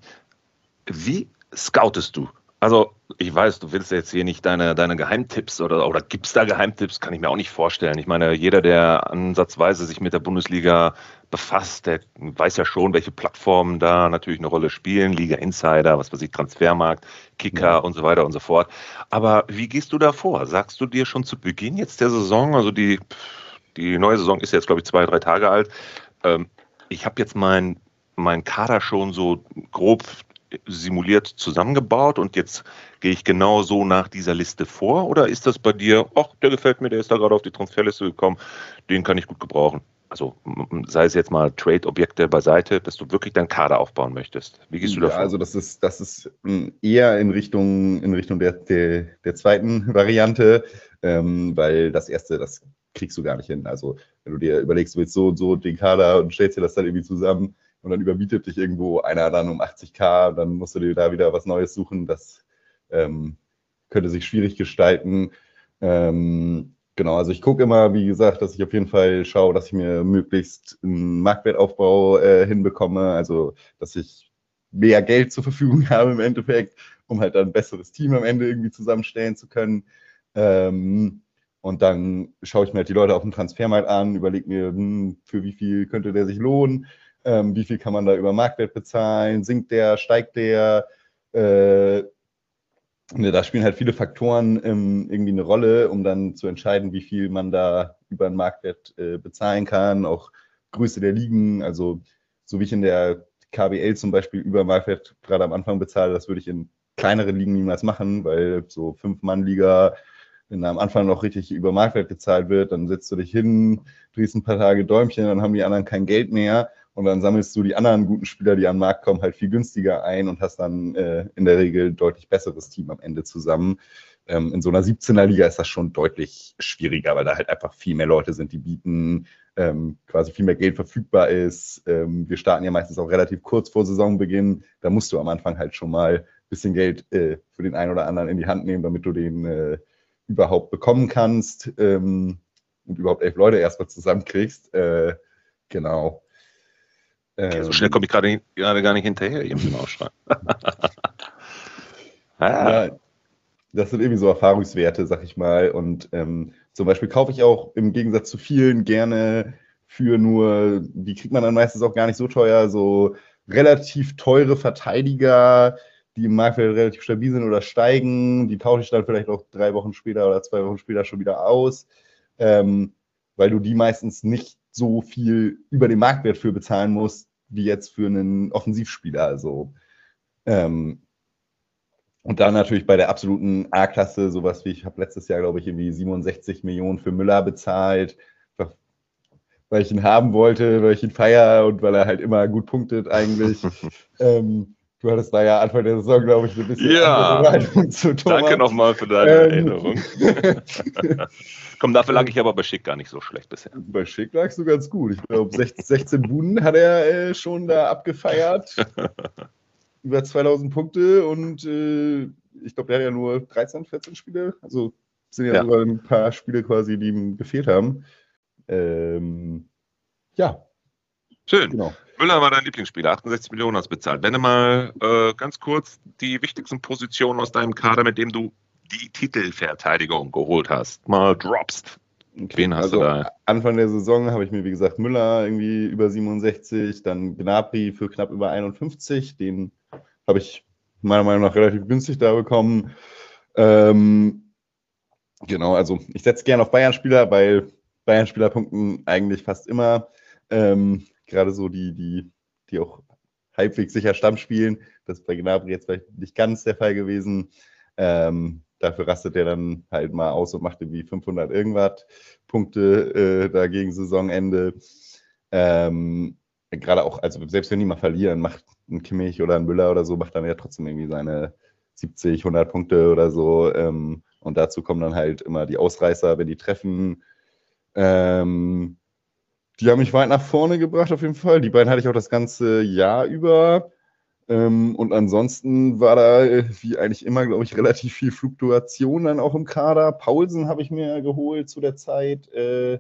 Speaker 2: Wie scoutest du? Also, ich weiß, du willst jetzt hier nicht deine, deine Geheimtipps oder, oder gibt es da Geheimtipps? Kann ich mir auch nicht vorstellen. Ich meine, jeder, der ansatzweise sich mit der Bundesliga befasst, der weiß ja schon, welche Plattformen da natürlich eine Rolle spielen. Liga Insider, was weiß ich, Transfermarkt, Kicker ja. und so weiter und so fort. Aber wie gehst du da vor? Sagst du dir schon zu Beginn jetzt der Saison, also die, die neue Saison ist jetzt, glaube ich, zwei, drei Tage alt. Ähm, ich habe jetzt mein, mein Kader schon so grob simuliert zusammengebaut und jetzt gehe ich genau so nach dieser Liste vor? Oder ist das bei dir, ach, der gefällt mir, der ist da gerade auf die Transferliste gekommen, den kann ich gut gebrauchen? Also sei es jetzt mal Trade-Objekte beiseite, dass du wirklich deinen Kader aufbauen möchtest. Wie gehst du davor?
Speaker 5: Ja, also das ist, das ist eher in Richtung, in Richtung der, der, der zweiten Variante, ähm, weil das erste, das kriegst du gar nicht hin. Also wenn du dir überlegst, du willst so und so den Kader und stellst dir das dann irgendwie zusammen, und dann überbietet dich irgendwo einer dann um 80k, dann musst du dir da wieder was Neues suchen. Das ähm, könnte sich schwierig gestalten. Ähm, genau, also ich gucke immer, wie gesagt, dass ich auf jeden Fall schaue, dass ich mir möglichst einen Marktwertaufbau äh, hinbekomme, also dass ich mehr Geld zur Verfügung habe im Endeffekt, um halt dann ein besseres Team am Ende irgendwie zusammenstellen zu können. Ähm, und dann schaue ich mir halt die Leute auf dem Transfermarkt an, überlege mir, hm, für wie viel könnte der sich lohnen ähm, wie viel kann man da über Marktwert bezahlen, sinkt der, steigt der, äh, ne, da spielen halt viele Faktoren ähm, irgendwie eine Rolle, um dann zu entscheiden, wie viel man da über den Marktwert äh, bezahlen kann, auch Größe der Ligen, also so wie ich in der KBL zum Beispiel über Marktwert gerade am Anfang bezahle, das würde ich in kleinere Ligen niemals machen, weil so Fünf-Mann-Liga, wenn da am Anfang noch richtig über Marktwert gezahlt wird, dann setzt du dich hin, drehst ein paar Tage Däumchen, dann haben die anderen kein Geld mehr und dann sammelst du die anderen guten Spieler, die an den Markt kommen, halt viel günstiger ein und hast dann äh, in der Regel deutlich besseres Team am Ende zusammen. Ähm, in so einer 17er Liga ist das schon deutlich schwieriger, weil da halt einfach viel mehr Leute sind, die bieten, ähm, quasi viel mehr Geld verfügbar ist. Ähm, wir starten ja meistens auch relativ kurz vor Saisonbeginn. Da musst du am Anfang halt schon mal ein bisschen Geld äh, für den einen oder anderen in die Hand nehmen, damit du den äh, überhaupt bekommen kannst ähm, und überhaupt elf Leute erstmal zusammenkriegst. Äh, genau.
Speaker 2: Okay, so schnell komme ich gerade, gerade gar nicht hinterher hier mit dem Ausschreiben.
Speaker 5: ah. ja, das sind irgendwie so Erfahrungswerte, sag ich mal. Und ähm, zum Beispiel kaufe ich auch im Gegensatz zu vielen gerne für nur, die kriegt man dann meistens auch gar nicht so teuer, so relativ teure Verteidiger, die im Marktwert relativ stabil sind oder steigen. Die tausche ich dann vielleicht auch drei Wochen später oder zwei Wochen später schon wieder aus, ähm, weil du die meistens nicht so viel über den Marktwert für bezahlen musst, wie jetzt für einen Offensivspieler. Also, ähm, und dann natürlich bei der absoluten A-Klasse, sowas wie ich habe letztes Jahr, glaube ich, irgendwie 67 Millionen für Müller bezahlt, weil ich ihn haben wollte, weil ich ihn feiere und weil er halt immer gut punktet eigentlich. ähm, du hattest da ja Anfang der Saison, glaube ich, ein bisschen
Speaker 2: ja. zu Thomas. Danke nochmal für deine ähm. Erinnerung. Komm, dafür lag ich aber bei Schick gar nicht so schlecht bisher.
Speaker 5: Bei Schick lagst du ganz gut. Ich glaube, 16, 16 Bunden hat er äh, schon da abgefeiert. Über 2000 Punkte und äh, ich glaube, der hat ja nur 13, 14 Spiele. Also sind ja, ja, sogar ein paar Spiele quasi, die ihm gefehlt haben. Ähm, ja.
Speaker 2: Schön. Genau. Müller war dein Lieblingsspieler, 68 Millionen hast bezahlt. Wenn du mal äh, ganz kurz die wichtigsten Positionen aus deinem Kader, mit dem du die Titelverteidigung geholt hast, mal droppst.
Speaker 5: Okay. Wen hast also, du da? Anfang der Saison habe ich mir, wie gesagt, Müller irgendwie über 67, dann Gnabry für knapp über 51. Den habe ich meiner Meinung nach relativ günstig da bekommen. Ähm, genau, also ich setze gerne auf Bayern-Spieler, weil Bayern-Spieler punkten eigentlich fast immer. Ähm, Gerade so die, die, die auch halbwegs sicher Stamm spielen. Das ist bei Gnabry jetzt vielleicht nicht ganz der Fall gewesen. Ähm, dafür rastet er dann halt mal aus und macht irgendwie 500 irgendwas Punkte äh, da gegen Saisonende. Ähm, Gerade auch, also selbst wenn die mal verlieren, macht ein Kimmich oder ein Müller oder so, macht dann ja trotzdem irgendwie seine 70, 100 Punkte oder so. Ähm, und dazu kommen dann halt immer die Ausreißer, wenn die treffen. Ähm, die haben mich weit nach vorne gebracht, auf jeden Fall. Die beiden hatte ich auch das ganze Jahr über. Ähm, und ansonsten war da, äh, wie eigentlich immer, glaube ich, relativ viel Fluktuation dann auch im Kader. Paulsen habe ich mir geholt zu der Zeit, äh,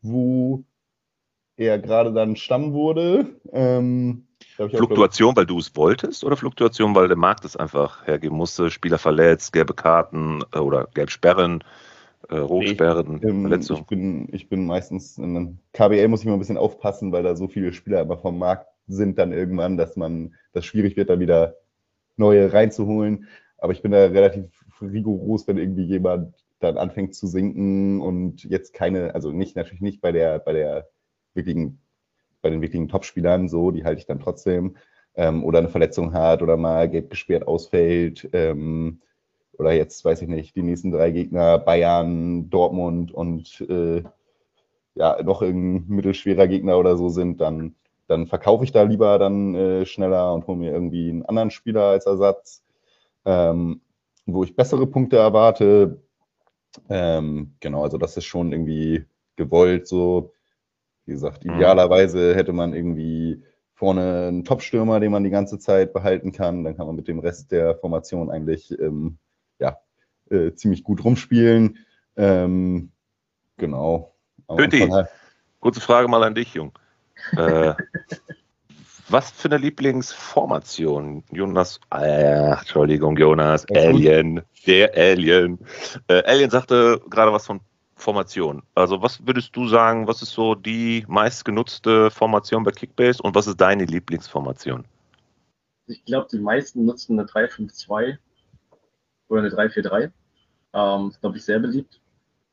Speaker 5: wo er gerade dann Stamm wurde. Ähm,
Speaker 2: Fluktuation, auch, weil du es wolltest oder Fluktuation, weil der Markt es einfach hergeben musste? Spieler verletzt, gelbe Karten äh, oder Gelbsperren, äh, Rotsperren,
Speaker 5: ich, ähm, Verletzungen? Ich bin, ich bin meistens in einem KBL muss ich mal ein bisschen aufpassen, weil da so viele Spieler immer vom Markt sind dann irgendwann, dass man das schwierig wird, da wieder neue reinzuholen. Aber ich bin da relativ rigoros, wenn irgendwie jemand dann anfängt zu sinken und jetzt keine, also nicht natürlich nicht bei der, bei der wirklichen, bei den wirklichen Topspielern so, die halte ich dann trotzdem. Ähm, oder eine Verletzung hat oder mal gelb gesperrt ausfällt. Ähm, oder jetzt, weiß ich nicht, die nächsten drei Gegner, Bayern, Dortmund und äh, ja, noch irgendein mittelschwerer Gegner oder so sind, dann dann verkaufe ich da lieber dann äh, schneller und hole mir irgendwie einen anderen Spieler als Ersatz, ähm, wo ich bessere Punkte erwarte. Ähm, genau, also das ist schon irgendwie gewollt so. Wie gesagt, mhm. idealerweise hätte man irgendwie vorne einen Top-Stürmer, den man die ganze Zeit behalten kann. Dann kann man mit dem Rest der Formation eigentlich ähm, äh, ziemlich gut rumspielen. Ähm, genau.
Speaker 2: Pöti, kurze Frage mal an dich, Jung. Äh, was für eine Lieblingsformation? Jonas, äh, Entschuldigung, Jonas, Alien, der Alien. Äh, Alien sagte gerade was von Formation. Also was würdest du sagen, was ist so die meistgenutzte Formation bei Kickbase und was ist deine Lieblingsformation?
Speaker 4: Ich glaube, die meisten nutzen eine 352 oder eine 343. Ähm, ist, glaube ich, sehr beliebt.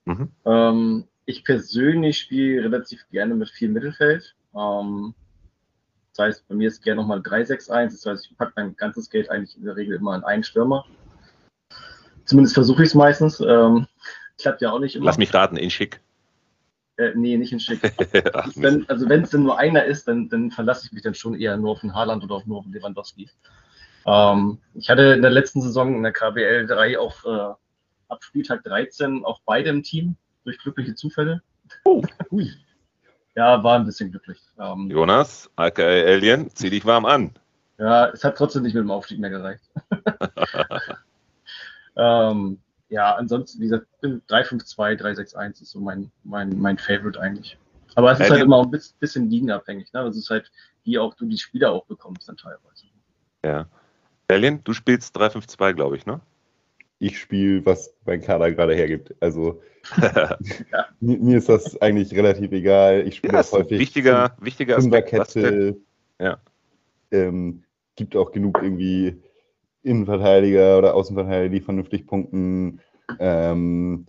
Speaker 4: Mhm. Ähm, ich persönlich spiele relativ gerne mit viel Mittelfeld. Ähm, das heißt, bei mir ist gerne nochmal 361. Das heißt, ich packe mein ganzes Geld eigentlich in der Regel immer in einen Stürmer. Zumindest versuche ich es meistens. Ähm, klappt ja auch nicht immer.
Speaker 2: Lass mich raten, in schick.
Speaker 4: Äh, nee, nicht in schick. Ach, wenn, also wenn es denn nur einer ist, dann, dann verlasse ich mich dann schon eher nur auf den Haaland oder auf nur auf den Lewandowski. Ähm, ich hatte in der letzten Saison in der KBL 3 auf äh, ab Spieltag 13 auf beidem Team durch glückliche Zufälle. Oh, ui. Ja, war ein bisschen glücklich.
Speaker 2: Ähm, Jonas, aka Alien, zieh dich warm an.
Speaker 4: Ja, es hat trotzdem nicht mit dem Aufstieg mehr gereicht. ähm, ja, ansonsten, wie gesagt, 352, 361 ist so mein, mein, mein Favorite eigentlich. Aber es ist halt Alien. halt immer ein bisschen ligenabhängig. Ne? Das ist halt, wie auch du die Spieler auch bekommst dann teilweise.
Speaker 2: Ja. Alien, du spielst 352, glaube ich, ne?
Speaker 5: ich spiele, was mein Kader gerade hergibt. Also ja. mir, ist das eigentlich relativ egal. Ich spiele ja,
Speaker 2: auch häufig wichtiger, wichtiger Fünferkette.
Speaker 5: Ja. Ähm, gibt auch genug irgendwie Innenverteidiger oder Außenverteidiger, die vernünftig punkten. Ähm,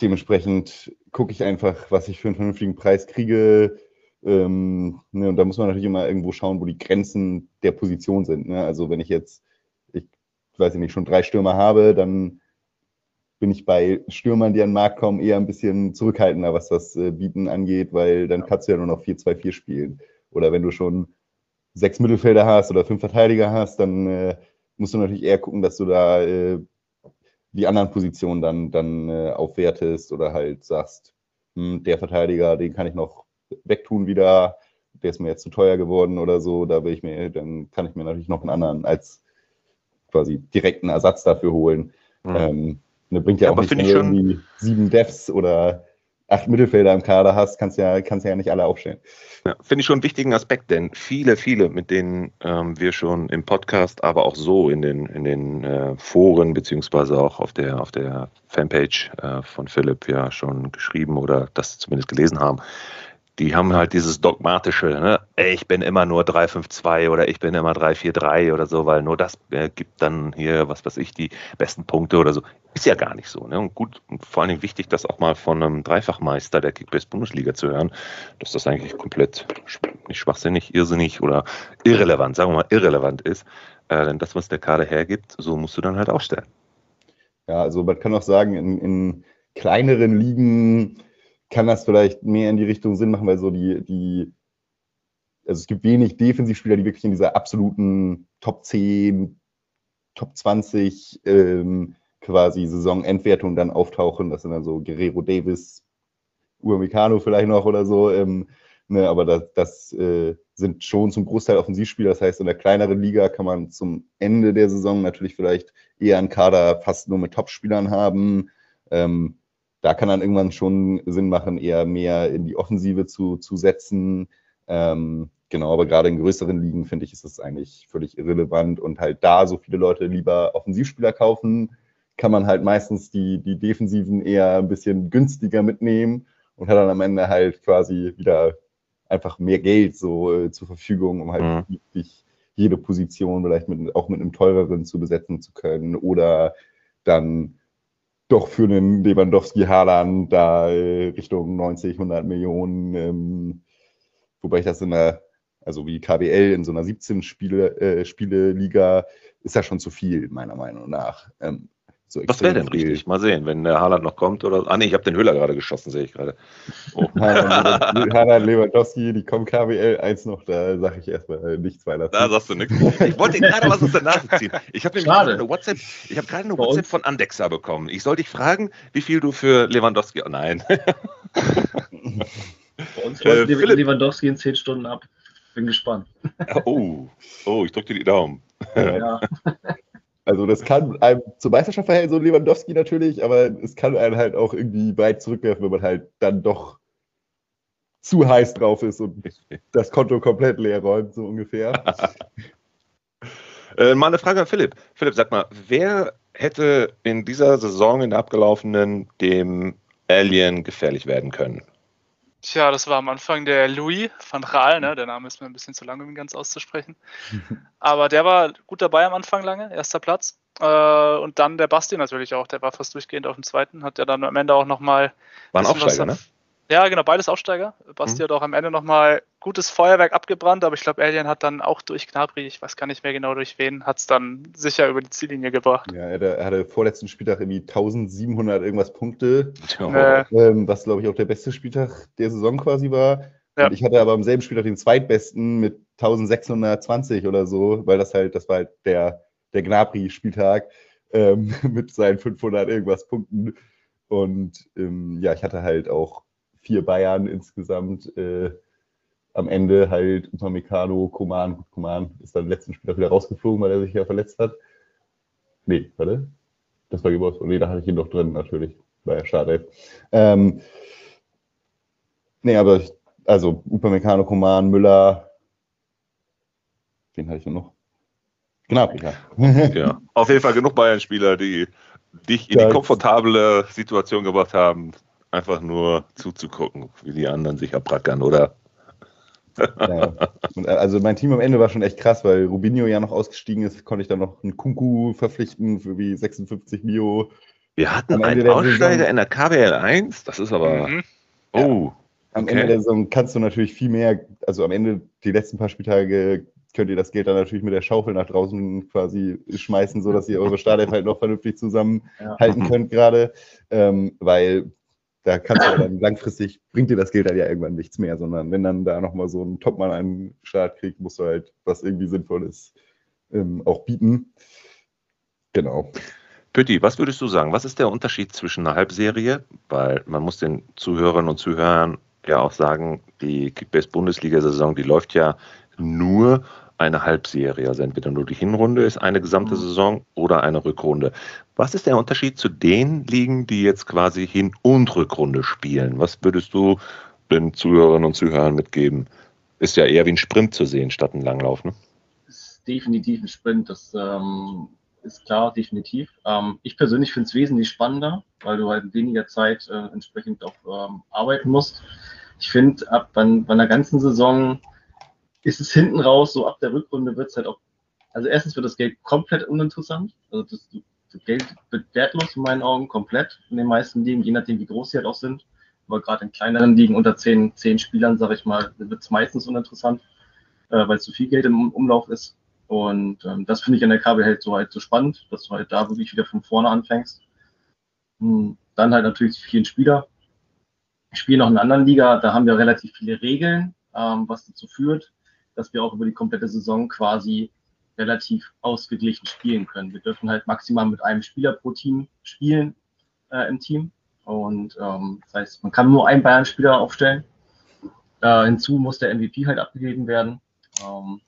Speaker 5: dementsprechend gucke ich einfach, was ich für einen vernünftigen Preis kriege. Ähm, ne, und da muss man natürlich immer irgendwo schauen, wo die Grenzen der Position sind. Ne? Also wenn ich jetzt weiß ich nicht, schon drei Stürmer habe, dann bin ich bei Stürmern, die an den Markt kommen, eher ein bisschen zurückhaltender, was das äh, Bieten angeht, weil dann kannst du ja nur noch 4-2-4 spielen. Oder wenn du schon sechs Mittelfelder hast oder fünf Verteidiger hast, dann äh, musst du natürlich eher gucken, dass du da äh, die anderen Positionen dann, dann äh, aufwertest oder halt sagst, hm, der Verteidiger, den kann ich noch wegtun wieder, der ist mir jetzt zu teuer geworden oder so, da will ich mir, dann kann ich mir natürlich noch einen anderen als quasi direkten Ersatz dafür holen. Mhm. Ähm, Und bringt ja, ja auch nicht, wenn du irgendwie sieben Devs oder acht Mittelfelder im Kader hast, kannst ja, kannst ja nicht alle aufstellen.
Speaker 2: Ja, Finde ich schon einen wichtigen Aspekt, denn viele, viele, mit denen ähm, wir schon im Podcast, aber auch so in den, in den äh, Foren beziehungsweise auch auf der, auf der Fanpage äh, von Philipp ja schon geschrieben oder das zumindest gelesen haben, die haben halt dieses dogmatische, ne? ich bin immer nur 352 oder ich bin immer 343 oder so, weil nur das äh, gibt dann hier, was weiß ich, die besten Punkte oder so. Ist ja gar nicht so. Ne? Und gut, und vor allen Dingen wichtig, das auch mal von einem Dreifachmeister der Kickbase-Bundesliga zu hören, dass das eigentlich komplett nicht schwachsinnig, irrsinnig oder irrelevant, sagen wir mal irrelevant ist. Äh, denn das, was der Kader hergibt, so musst du dann halt aufstellen.
Speaker 5: Ja, also man kann auch sagen, in, in kleineren Ligen kann das vielleicht mehr in die Richtung Sinn machen, weil so die, die, also es gibt wenig Defensivspieler, die wirklich in dieser absoluten Top 10, Top 20 ähm, quasi Saisonendwertung dann auftauchen. Das sind dann so Guerrero Davis, Uamecano vielleicht noch oder so. Ähm, ne, aber das, das äh, sind schon zum Großteil Offensivspieler. Das heißt, in der kleineren Liga kann man zum Ende der Saison natürlich vielleicht eher einen Kader fast nur mit Topspielern haben. Ähm, da kann dann irgendwann schon Sinn machen, eher mehr in die Offensive zu, zu setzen. Ähm, genau, aber gerade in größeren Ligen finde ich, ist das eigentlich völlig irrelevant und halt da so viele Leute lieber Offensivspieler kaufen, kann man halt meistens die, die Defensiven eher ein bisschen günstiger mitnehmen und hat dann am Ende halt quasi wieder einfach mehr Geld so äh, zur Verfügung, um halt mhm. jede Position vielleicht mit, auch mit einem teureren zu besetzen zu können oder dann doch für einen Lewandowski-Haaland da äh, Richtung 90, 100 Millionen, ähm, wobei ich das in der, also wie KBL in so einer 17-Spiele-Liga, äh, ist ja schon zu viel, meiner Meinung nach. Ähm,
Speaker 2: so Was wäre denn richtig? Mal sehen, wenn der Haaland noch kommt oder. Ah, nee, ich habe den Höhler gerade geschossen, sehe ich gerade.
Speaker 5: Oh. Haaland, Lewandowski, die kommen KWL 1 noch, da sage ich erstmal nichts weiter.
Speaker 2: Da sagst du nichts. Ich wollte gerade was aus der Nase ziehen. Ich habe gerade eine WhatsApp, ich habe gerade eine WhatsApp von Andexa bekommen. Ich soll dich fragen, wie viel du für Lewandowski. Oh, nein.
Speaker 4: Bei uns äh, Lewandowski in 10 Stunden ab. Bin gespannt.
Speaker 2: Oh, oh, ich drücke dir die Daumen. Ja.
Speaker 5: Also das kann einem zur Meisterschaft verhelfen, so Lewandowski natürlich, aber es kann einen halt auch irgendwie weit zurückwerfen, wenn man halt dann doch zu heiß drauf ist und das Konto komplett leer räumt, so ungefähr.
Speaker 2: äh, mal eine Frage an Philipp. Philipp, sag mal, wer hätte in dieser Saison, in der abgelaufenen, dem Alien gefährlich werden können?
Speaker 3: Tja, das war am Anfang der Louis van Gaal, ne? der Name ist mir ein bisschen zu lang, um ihn ganz auszusprechen. Aber der war gut dabei am Anfang lange, erster Platz. Äh, und dann der Basti natürlich auch, der war fast durchgehend auf dem zweiten, hat ja dann am Ende auch nochmal.
Speaker 2: War ein Aufsteiger, ne?
Speaker 3: Ja, genau, beides Aufsteiger. Basti mhm. hat auch am Ende nochmal gutes Feuerwerk abgebrannt, aber ich glaube, Alien hat dann auch durch Knabri, ich weiß gar nicht mehr genau durch wen, hat es dann sicher über die Ziellinie gebracht.
Speaker 5: Ja, er hatte, vorletzten Spieltag irgendwie 1700 irgendwas Punkte, äh. ähm, was glaube ich auch der beste Spieltag der Saison quasi war. Ja. Und ich hatte aber am selben Spieltag den zweitbesten mit 1620 oder so, weil das halt, das war halt der, der Gnabri-Spieltag ähm, mit seinen 500 irgendwas Punkten. Und ähm, ja, ich hatte halt auch vier Bayern insgesamt. Äh, am Ende halt Upamecano, Koman, Koman ist dann im letzten Spiel wieder rausgeflogen, weil er sich ja verletzt hat. Nee, warte. Das war Geburtstag. Nee, da hatte ich ihn noch drin, natürlich. War ja schade. Ähm, nee, aber ich, also Upamecano, Koman, Müller. Wen hatte ich noch?
Speaker 2: Gnabry, ja. ja. Auf jeden Fall genug Bayern-Spieler, die dich in die komfortable Situation gebracht haben, einfach nur zuzugucken, wie die anderen sich abrackern, oder?
Speaker 5: Ja. Äh, also mein Team am Ende war schon echt krass, weil Rubinho ja noch ausgestiegen ist, konnte ich dann noch einen Kunku verpflichten für wie 56 Mio.
Speaker 2: Wir hatten einen Aussteiger in der KBL 1, das ist aber. Mhm. Oh. Ja.
Speaker 5: Am okay. Ende der Saison kannst du natürlich viel mehr, also am Ende die letzten paar Spieltage könnt ihr das Geld dann natürlich mit der Schaufel nach draußen quasi schmeißen, sodass ihr eure Startelf halt noch vernünftig zusammenhalten ja. könnt gerade, ähm, weil da kannst du dann langfristig, bringt dir das Geld dann ja irgendwann nichts mehr, sondern wenn dann da nochmal so ein Topmann einen Start kriegt, musst du halt was irgendwie Sinnvolles ähm, auch bieten. Genau.
Speaker 2: Pötti, was würdest du sagen? Was ist der Unterschied zwischen einer Halbserie? Weil man muss den Zuhörern und Zuhörern ja auch sagen, die Kickbase-Bundesliga-Saison, die läuft ja nur eine Halbserie. Also entweder nur die Hinrunde ist eine gesamte mhm. Saison oder eine Rückrunde. Was ist der Unterschied zu den Ligen, die jetzt quasi Hin- und Rückrunde spielen? Was würdest du den Zuhörerinnen und Zuhörern mitgeben? Ist ja eher wie ein Sprint zu sehen statt ein Langlauf, ne?
Speaker 4: Ist definitiv ein Sprint, das ähm, ist klar, definitiv. Ähm, ich persönlich finde es wesentlich spannender, weil du halt weniger Zeit äh, entsprechend auch ähm, arbeiten musst. Ich finde, ab bei, bei einer ganzen Saison ist es hinten raus, so ab der Rückrunde wird es halt auch, also erstens wird das Geld komplett uninteressant. Also das, das Geld wird wertlos in meinen Augen, komplett in den meisten Ligen, je nachdem, wie groß sie halt auch sind. Aber gerade in kleineren Ligen unter zehn, zehn Spielern, sage ich mal, wird es meistens uninteressant, äh, weil zu viel Geld im Umlauf ist. Und ähm, das finde ich an der Kabel halt so halt so spannend, dass du halt da wirklich wieder von vorne anfängst. Hm, dann halt natürlich vielen Spieler. Ich spiele noch in einer anderen Liga, da haben wir relativ viele Regeln, ähm, was dazu führt, dass wir auch über die komplette Saison quasi relativ ausgeglichen spielen können. Wir dürfen halt maximal mit einem Spieler pro Team spielen äh, im Team. Und ähm, das heißt, man kann nur einen Bayern-Spieler aufstellen. Äh, hinzu muss der MVP halt abgegeben werden. Ähm,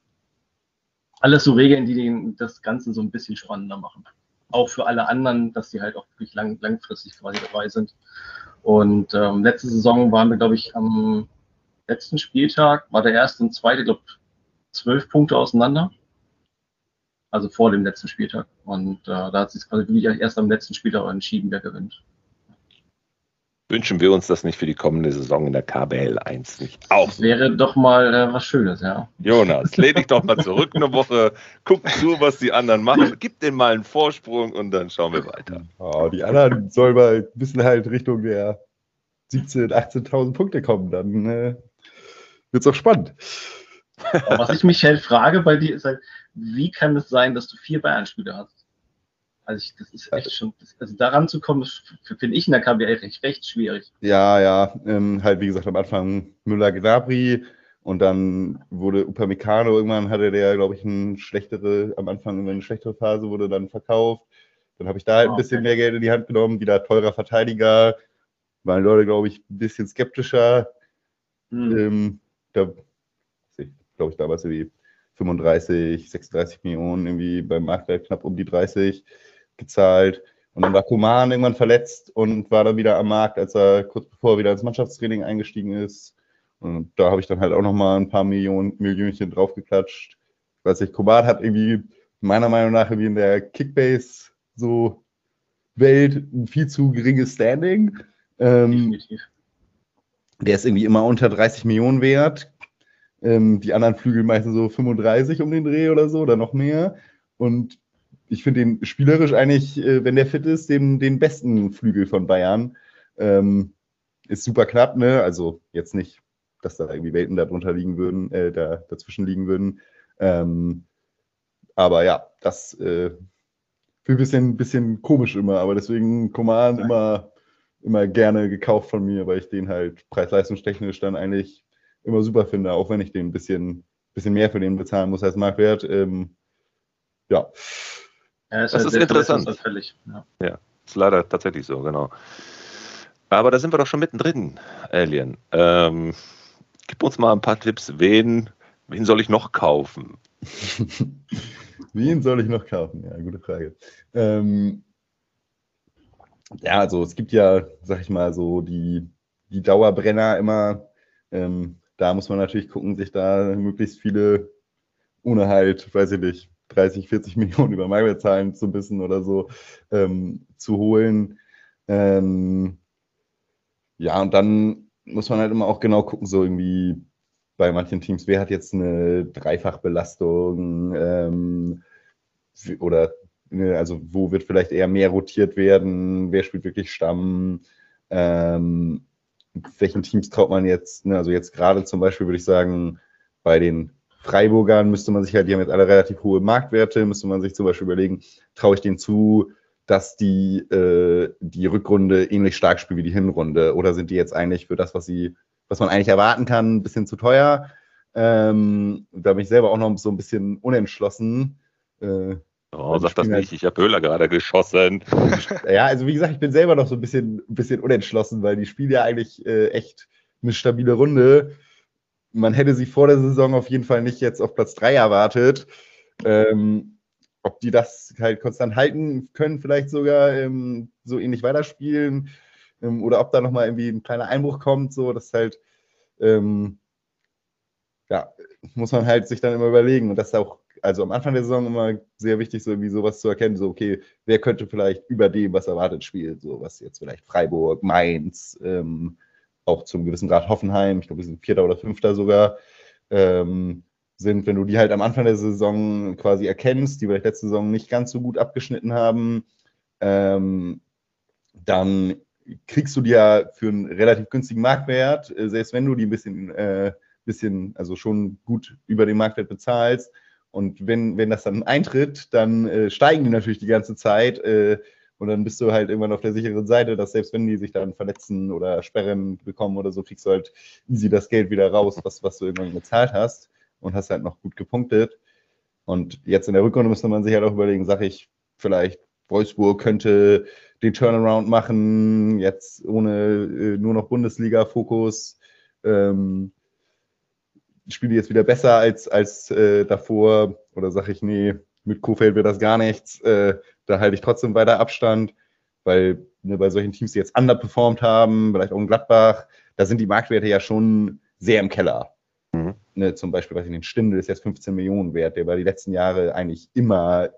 Speaker 4: alles so Regeln, die den, das Ganze so ein bisschen spannender machen. Auch für alle anderen, dass sie halt auch wirklich lang, langfristig quasi dabei sind. Und ähm, letzte Saison waren wir, glaube ich, am letzten Spieltag, war der erste und zweite, glaube zwölf Punkte auseinander. Also vor dem letzten Spieltag. Und äh, da hat sich quasi wirklich erst am letzten Spieltag entschieden, wer gewinnt.
Speaker 2: Wünschen wir uns das nicht für die kommende Saison in der KBL 1 nicht auch? Das
Speaker 4: wäre doch mal äh, was Schönes, ja.
Speaker 2: Jonas, lehn dich doch mal zurück eine Woche, guck zu, was die anderen machen, gib denen mal einen Vorsprung und dann schauen wir weiter.
Speaker 5: Oh, die anderen sollen mal ein bisschen halt Richtung der 17.000, 18.000 Punkte kommen, dann äh, wird es auch spannend.
Speaker 4: Was ich mich halt frage bei dir ist halt, wie kann es sein, dass du vier Bayern-Spieler hast? Also ich, das ist echt schon, also daran zu kommen, finde ich in der KBL recht, recht schwierig.
Speaker 5: Ja, ja, ähm, halt wie gesagt am Anfang Müller-Gnabry und dann wurde Upamecano, irgendwann hatte der, glaube ich, eine schlechtere, am Anfang eine schlechtere Phase, wurde dann verkauft. Dann habe ich da halt ein ah, bisschen mehr Geld in die Hand genommen, wieder teurer Verteidiger, waren Leute, glaube ich, ein bisschen skeptischer. Hm. Ähm, da, glaube ich, damals irgendwie 35, 36 Millionen, irgendwie beim Marktwert knapp um die 30 gezahlt. Und dann war Kuman irgendwann verletzt und war dann wieder am Markt, als er kurz bevor er wieder ins Mannschaftstraining eingestiegen ist. Und da habe ich dann halt auch nochmal ein paar Millionen, Millionchen draufgeklatscht. Ich weiß nicht, Kuman hat irgendwie meiner Meinung nach wie in der Kickbase so Welt ein viel zu geringes Standing. Ähm, Definitiv. Der ist irgendwie immer unter 30 Millionen wert. Ähm, die anderen Flügel meistens so 35 um den Dreh oder so oder noch mehr. Und ich finde den spielerisch eigentlich, äh, wenn der fit ist, den, den besten Flügel von Bayern. Ähm, ist super knapp, ne? Also jetzt nicht, dass da irgendwie Welten darunter liegen würden, äh, da, dazwischen liegen würden. Ähm, aber ja, das äh, für ein bisschen, bisschen komisch immer, aber deswegen Command immer, immer gerne gekauft von mir, weil ich den halt preis-leistungstechnisch dann eigentlich immer super finde, auch wenn ich den ein bisschen, bisschen mehr für den bezahlen muss als Marktwert. Ähm, ja.
Speaker 2: Ja, das, das ist, halt interessant. Ja. ja, ist leider tatsächlich so, genau. Aber da sind wir doch schon mittendrin, Alien. Ähm, gib uns mal ein paar Tipps. Wen, wen soll ich noch kaufen?
Speaker 5: wen soll ich noch kaufen? Ja, gute Frage. Ähm, ja, also es gibt ja, sag ich mal, so die, die Dauerbrenner immer. Ähm, da muss man natürlich gucken, sich da möglichst viele ohne halt, weiß ich nicht, 30, 40 Millionen über Marktwertzahlen zu bissen oder so ähm, zu holen. Ähm, ja, und dann muss man halt immer auch genau gucken, so irgendwie bei manchen Teams, wer hat jetzt eine Dreifachbelastung ähm, oder ne, also wo wird vielleicht eher mehr rotiert werden, wer spielt wirklich Stamm, ähm, welchen Teams traut man jetzt, ne, also jetzt gerade zum Beispiel würde ich sagen, bei den Freiburgern müsste man sich halt, die haben jetzt alle relativ hohe Marktwerte, müsste man sich zum Beispiel überlegen, traue ich denen zu, dass die äh, die Rückrunde ähnlich stark spielen wie die Hinrunde oder sind die jetzt eigentlich für das, was sie, was man eigentlich erwarten kann, ein bisschen zu teuer? Ähm, da bin ich selber auch noch so ein bisschen unentschlossen.
Speaker 2: Äh, Oh, sag das nicht, ich habe Höhler gerade geschossen.
Speaker 5: Ja, also wie gesagt, ich bin selber noch so ein bisschen, ein bisschen unentschlossen, weil die spielen ja eigentlich äh, echt eine stabile Runde man hätte sie vor der Saison auf jeden Fall nicht jetzt auf Platz 3 erwartet. Ähm, ob die das halt konstant halten können, vielleicht sogar ähm, so ähnlich weiterspielen ähm, oder ob da nochmal irgendwie ein kleiner Einbruch kommt, so das halt, ähm, ja, muss man halt sich dann immer überlegen und das ist auch, also am Anfang der Saison immer sehr wichtig, so irgendwie sowas zu erkennen, so okay, wer könnte vielleicht über dem, was erwartet, spielen, so was jetzt vielleicht Freiburg, Mainz, ähm, auch zum gewissen Grad Hoffenheim, ich glaube, wir sind Vierter oder Fünfter sogar, ähm, sind, wenn du die halt am Anfang der Saison quasi erkennst, die vielleicht letzte Saison nicht ganz so gut abgeschnitten haben, ähm, dann kriegst du die ja für einen relativ günstigen Marktwert, äh, selbst wenn du die ein bisschen, äh, bisschen, also schon gut über den Marktwert bezahlst. Und wenn, wenn das dann eintritt, dann äh, steigen die natürlich die ganze Zeit. Äh, und dann bist du halt irgendwann auf der sicheren Seite, dass selbst wenn die sich dann verletzen oder Sperren bekommen oder so, kriegst du halt easy das Geld wieder raus, was, was du irgendwann gezahlt hast und hast halt noch gut gepunktet. Und jetzt in der Rückrunde müsste man sich halt auch überlegen, sage ich, vielleicht Wolfsburg könnte den Turnaround machen, jetzt ohne äh, nur noch Bundesliga-Fokus. Ähm, spiele jetzt wieder besser als, als äh, davor. Oder sage ich, nee, mit Kofeld wird das gar nichts. Äh, da halte ich trotzdem weiter Abstand, weil ne, bei solchen Teams, die jetzt underperformed haben, vielleicht auch in Gladbach, da sind die Marktwerte ja schon sehr im Keller. Mhm. Ne, zum Beispiel, was ich den Stindel ist jetzt 15 Millionen wert, der war die letzten Jahre eigentlich immer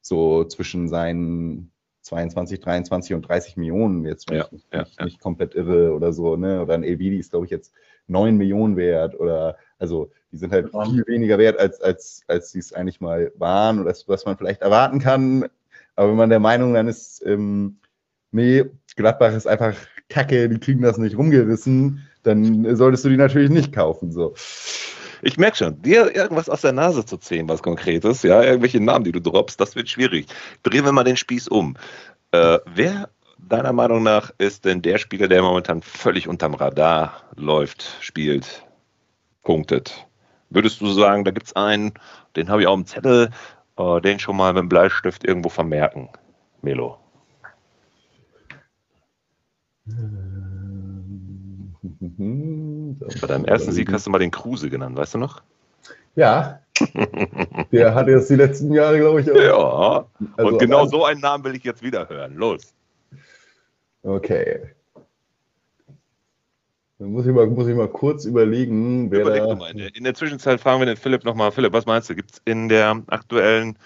Speaker 5: so zwischen seinen 22, 23 und 30 Millionen jetzt, wenn
Speaker 2: ja,
Speaker 5: ich nicht,
Speaker 2: ja,
Speaker 5: nicht, nicht, komplett irre oder so, ne? Oder ein Elvidi ist, glaube ich, jetzt 9 Millionen wert oder also die sind halt viel weniger wert, als, als, als sie es eigentlich mal waren oder das, was man vielleicht erwarten kann. Aber wenn man der Meinung dann ist, ähm, nee, Gladbach ist einfach Kacke, die kriegen das nicht rumgerissen, dann solltest du die natürlich nicht kaufen. So.
Speaker 2: Ich merke schon, dir irgendwas aus der Nase zu ziehen, was Konkretes, ja, irgendwelche Namen, die du droppst, das wird schwierig. Drehen wir mal den Spieß um. Äh, wer deiner Meinung nach ist denn der Spieler, der momentan völlig unterm Radar läuft, spielt, punktet? Würdest du sagen, da gibt es einen, den habe ich auf dem Zettel, äh, den schon mal mit dem Bleistift irgendwo vermerken? Melo. Bei deinem ersten Sieg hast du mal den Kruse genannt, weißt du noch?
Speaker 5: Ja. Der hat jetzt die letzten Jahre, glaube ich, auch.
Speaker 2: Ja. Also Und genau so einen Namen will ich jetzt wieder hören. Los.
Speaker 5: Okay. Dann muss ich mal, muss ich mal kurz überlegen, wer Überleg da...
Speaker 2: Mal. In, der, in der Zwischenzeit fragen wir den Philipp nochmal. Philipp, was meinst du? Gibt es in der aktuellen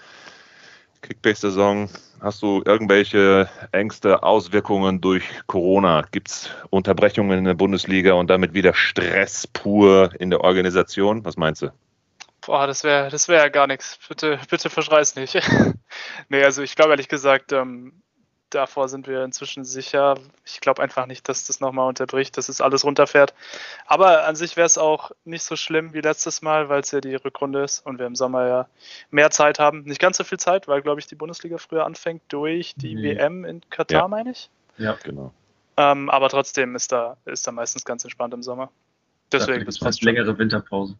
Speaker 2: Kickbase-Saison, hast du irgendwelche Ängste, Auswirkungen durch Corona? Gibt es Unterbrechungen in der Bundesliga und damit wieder Stress pur in der Organisation? Was meinst du?
Speaker 3: Boah, das wäre das wär ja gar nichts. Bitte, bitte verschreiß nicht. nee, also ich glaube ehrlich gesagt, ähm, davor sind wir inzwischen sicher. Ich glaube einfach nicht, dass das nochmal unterbricht, dass es alles runterfährt. Aber an sich wäre es auch nicht so schlimm wie letztes Mal, weil es ja die Rückrunde ist und wir im Sommer ja mehr Zeit haben. Nicht ganz so viel Zeit, weil, glaube ich, die Bundesliga früher anfängt durch die mhm. WM in Katar,
Speaker 2: ja.
Speaker 3: meine ich.
Speaker 2: Ja, genau.
Speaker 3: Ähm, aber trotzdem ist da, ist da meistens ganz entspannt im Sommer.
Speaker 4: Deswegen ist fast längere Winterpause.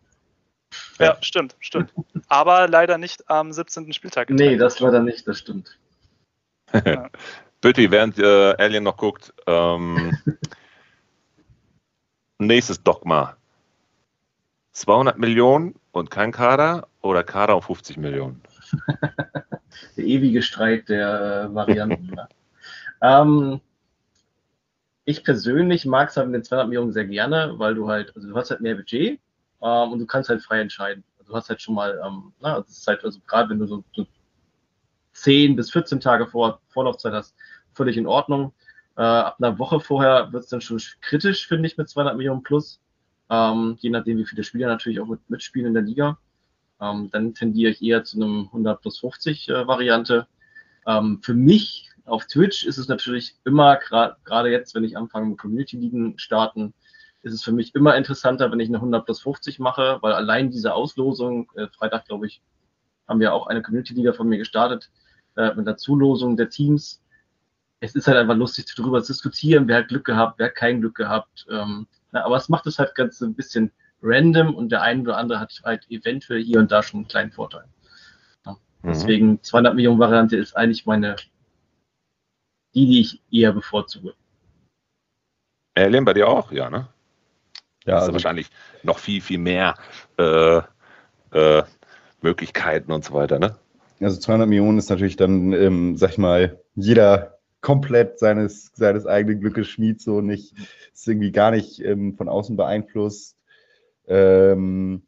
Speaker 3: Ja, ja, stimmt, stimmt. Aber leider nicht am 17. Spieltag.
Speaker 4: Nee, das war dann nicht, das stimmt.
Speaker 2: Ja. Bitte, während äh, Alien noch guckt, ähm, nächstes Dogma. 200 Millionen und kein Kader oder Kader auf 50 Millionen?
Speaker 4: der ewige Streit der äh, Varianten. Ne? ähm, ich persönlich mag es halt mit den 200 Millionen sehr gerne, weil du halt, also du hast halt mehr Budget ähm, und du kannst halt frei entscheiden. Also du hast halt schon mal, ähm, na, also, halt, also gerade wenn du so, so 10 bis 14 Tage vor Vorlaufzeit hast, völlig in Ordnung. Äh, ab einer Woche vorher wird es dann schon kritisch, finde ich, mit 200 Millionen plus. Ähm, je nachdem, wie viele Spieler natürlich auch mit, mitspielen in der Liga. Ähm, dann tendiere ich eher zu einem 100 plus 50 äh, Variante. Ähm, für mich auf Twitch ist es natürlich immer, gerade jetzt, wenn ich anfange mit Community-Ligen starten, ist es für mich immer interessanter, wenn ich eine 100 plus 50 mache, weil allein diese Auslosung, äh, Freitag, glaube ich, haben wir auch eine Community-Liga von mir gestartet, äh, mit der Zulosung der Teams. Es ist halt einfach lustig, darüber zu diskutieren, wer hat Glück gehabt, wer hat kein Glück gehabt. Ähm, na, aber es macht es halt ganz ein bisschen random und der eine oder andere hat halt eventuell hier und da schon einen kleinen Vorteil. Ja. Mhm. Deswegen 200 Millionen Variante ist eigentlich meine, die, die ich eher bevorzuge.
Speaker 2: Alien, bei dir auch? Ja, ne? Ja, also wahrscheinlich noch viel, viel mehr äh, äh, Möglichkeiten und so weiter, ne?
Speaker 5: Also 200 Millionen ist natürlich dann, ähm, sag ich mal, jeder komplett seines, seines eigenen Glückes Schmied, so nicht, ist irgendwie gar nicht ähm, von außen beeinflusst. Ähm,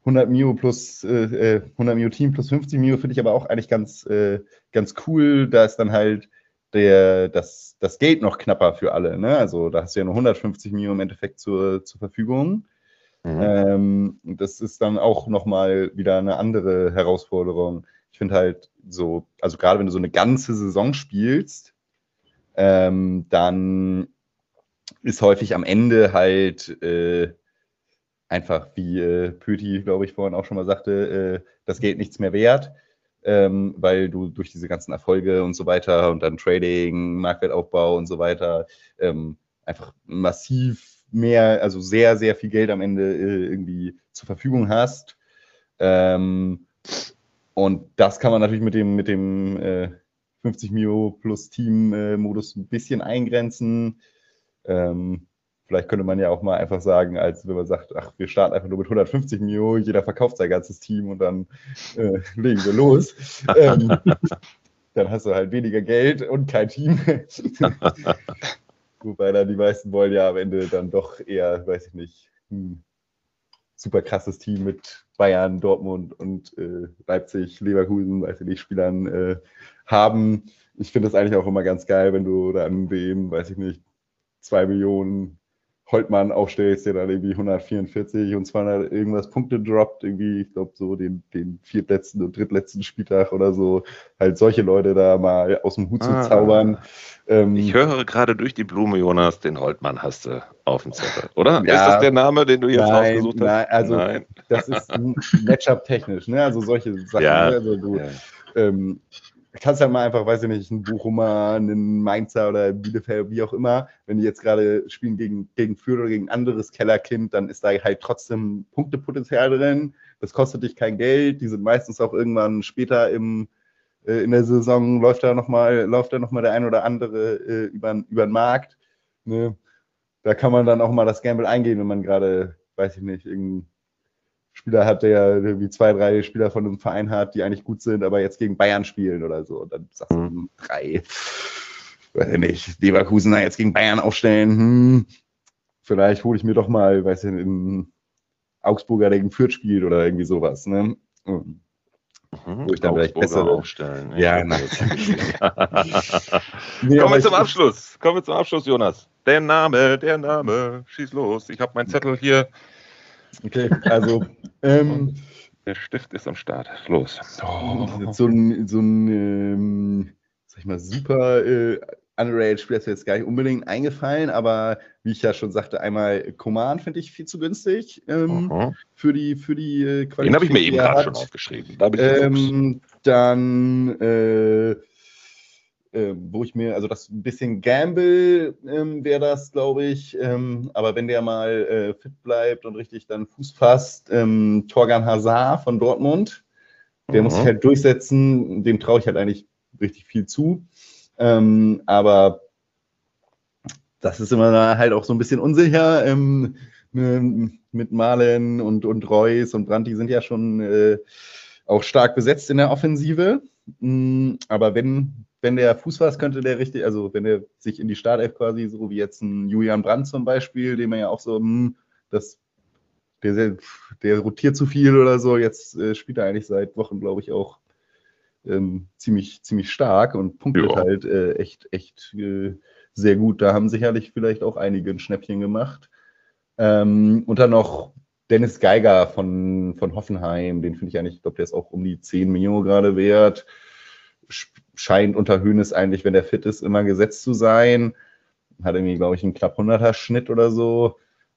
Speaker 5: 100 Mio plus äh, 100 äh, Mio Team plus 50 Mio finde ich aber auch eigentlich ganz, äh, ganz cool. Da ist dann halt der, das, das Geld noch knapper für alle. Ne? Also da hast du ja nur 150 Mio im Endeffekt zur, zur Verfügung. Mhm. Ähm, das ist dann auch nochmal wieder eine andere Herausforderung. Ich finde halt so, also gerade wenn du so eine ganze Saison spielst, ähm, dann ist häufig am Ende halt äh, einfach, wie äh, Pöti, glaube ich, vorhin auch schon mal sagte, äh, das Geld nichts mehr wert, ähm, weil du durch diese ganzen Erfolge und so weiter und dann Trading, Marktwertaufbau und so weiter ähm, einfach massiv mehr, also sehr, sehr viel Geld am Ende äh, irgendwie zur Verfügung hast. Ähm, und das kann man natürlich mit dem, mit dem äh, 50 Mio plus Team-Modus ein bisschen eingrenzen. Ähm, vielleicht könnte man ja auch mal einfach sagen, als wenn man sagt, ach, wir starten einfach nur mit 150 Mio, jeder verkauft sein ganzes Team und dann äh, legen wir los. ähm, dann hast du halt weniger Geld und kein Team. Wobei dann die meisten wollen ja am Ende dann doch eher, weiß ich nicht, ein super krasses Team mit Bayern, Dortmund und äh, Leipzig, Leverkusen, weiß ich nicht, Spielern äh, haben. Ich finde das eigentlich auch immer ganz geil, wenn du dann den, weiß ich nicht, zwei Millionen Holtmann aufstellst, der dann irgendwie 144 und 200 irgendwas Punkte droppt, irgendwie, ich glaube, so den, den viertletzten und drittletzten Spieltag oder so, halt solche Leute da mal aus dem Hut ah, zu zaubern.
Speaker 2: Ähm, ich höre gerade durch die Blume, Jonas, den Holtmann hast du auf dem Zettel, oder? Ja, ist das der Name, den du jetzt nein, ausgesucht hast?
Speaker 5: Nein, also nein. das ist Matchup-technisch, ne? Also solche Sachen. Ja, ne? also du, ja. ähm, kannst ja mal einfach, weiß ich nicht, ein Bochumer, einen Mainzer oder Bielefeld, wie auch immer, wenn die jetzt gerade spielen gegen, gegen Fürth oder gegen anderes Kellerkind, dann ist da halt trotzdem Punktepotenzial drin. Das kostet dich kein Geld. Die sind meistens auch irgendwann später im, äh, in der Saison, läuft da nochmal, läuft da nochmal der ein oder andere äh, über, über den Markt. Ne? Da kann man dann auch mal das Gamble eingehen, wenn man gerade, weiß ich nicht, irgendein Spieler hat, der irgendwie zwei, drei Spieler von einem Verein hat, die eigentlich gut sind, aber jetzt gegen Bayern spielen oder so. Und dann sagst du, mhm. Hm, drei, weiß ich nicht, Leverkusen da jetzt gegen Bayern aufstellen, hm, vielleicht hole ich mir doch mal, weiß ich nicht, einen Augsburger, der gegen Fürth spielt oder irgendwie sowas. Ne? Mhm.
Speaker 2: Wo ich dann vielleicht besser aufstellen.
Speaker 5: Ja, nein.
Speaker 2: nee, Kommen wir zum Abschluss. Kommen wir zum Abschluss, Jonas. Der Name, der Name. Schieß los. Ich habe meinen Zettel hier.
Speaker 5: Okay, also. Ähm,
Speaker 2: der Stift ist am Start. Los.
Speaker 5: Oh. So ein, so ein ähm, sag ich mal, super äh, Underrated-Spieler ist mir jetzt gar nicht unbedingt eingefallen, aber wie ich ja schon sagte, einmal Command finde ich viel zu günstig ähm, für die, für die äh,
Speaker 2: Qualität. Den habe ich mir eben gerade schon aufgeschrieben.
Speaker 5: Da ähm, dann äh, äh, wo ich mir, also das ein bisschen Gamble ähm, wäre das, glaube ich, ähm, aber wenn der mal äh, fit bleibt und richtig dann Fuß fasst, ähm, Torgan Hazard von Dortmund, der mhm. muss sich halt durchsetzen, dem traue ich halt eigentlich richtig viel zu, ähm, aber das ist immer halt auch so ein bisschen unsicher. Ähm, ne, mit Malen und, und Reus und Brandt, die sind ja schon äh, auch stark besetzt in der Offensive. Mm, aber wenn wenn der Fuß war, könnte der richtig, also wenn er sich in die Startelf quasi, so wie jetzt ein Julian Brandt zum Beispiel, dem er ja auch so, hm, das, der, der rotiert zu viel oder so, jetzt äh, spielt er eigentlich seit Wochen, glaube ich, auch ähm, ziemlich, ziemlich stark und punktet ja. halt äh, echt, echt äh, sehr gut. Da haben sicherlich vielleicht auch einige ein Schnäppchen gemacht. Ähm, und dann noch Dennis Geiger von, von Hoffenheim, den finde ich eigentlich, ich glaube, der ist auch um die 10 Millionen gerade wert scheint unter Höhnes eigentlich, wenn der fit ist, immer gesetzt zu sein. Hat irgendwie, glaube ich, einen knapp 100er Schnitt oder so.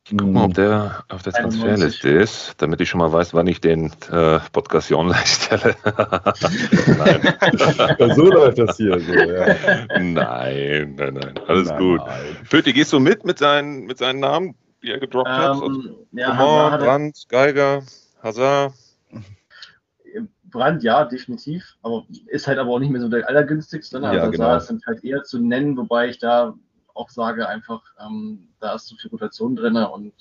Speaker 2: Guck mal, ob der auf der Transferliste ist, damit ich schon mal weiß, wann ich den äh, Podcast online stelle.
Speaker 5: nein. so läuft das hier. So, ja.
Speaker 2: Nein, nein, nein. Alles nein, gut. Pöti, gehst du mit mit seinen, mit seinen Namen, die er gedroppt ähm, hat? Also, ja, Coman, Brandt, Geiger, Hazard.
Speaker 4: Brand, ja, definitiv. Aber ist halt aber auch nicht mehr so der allergünstigste. Ne? Also ja, genau. da sind halt eher zu nennen, wobei ich da auch sage, einfach, ähm, da ist so viel Rotation drin und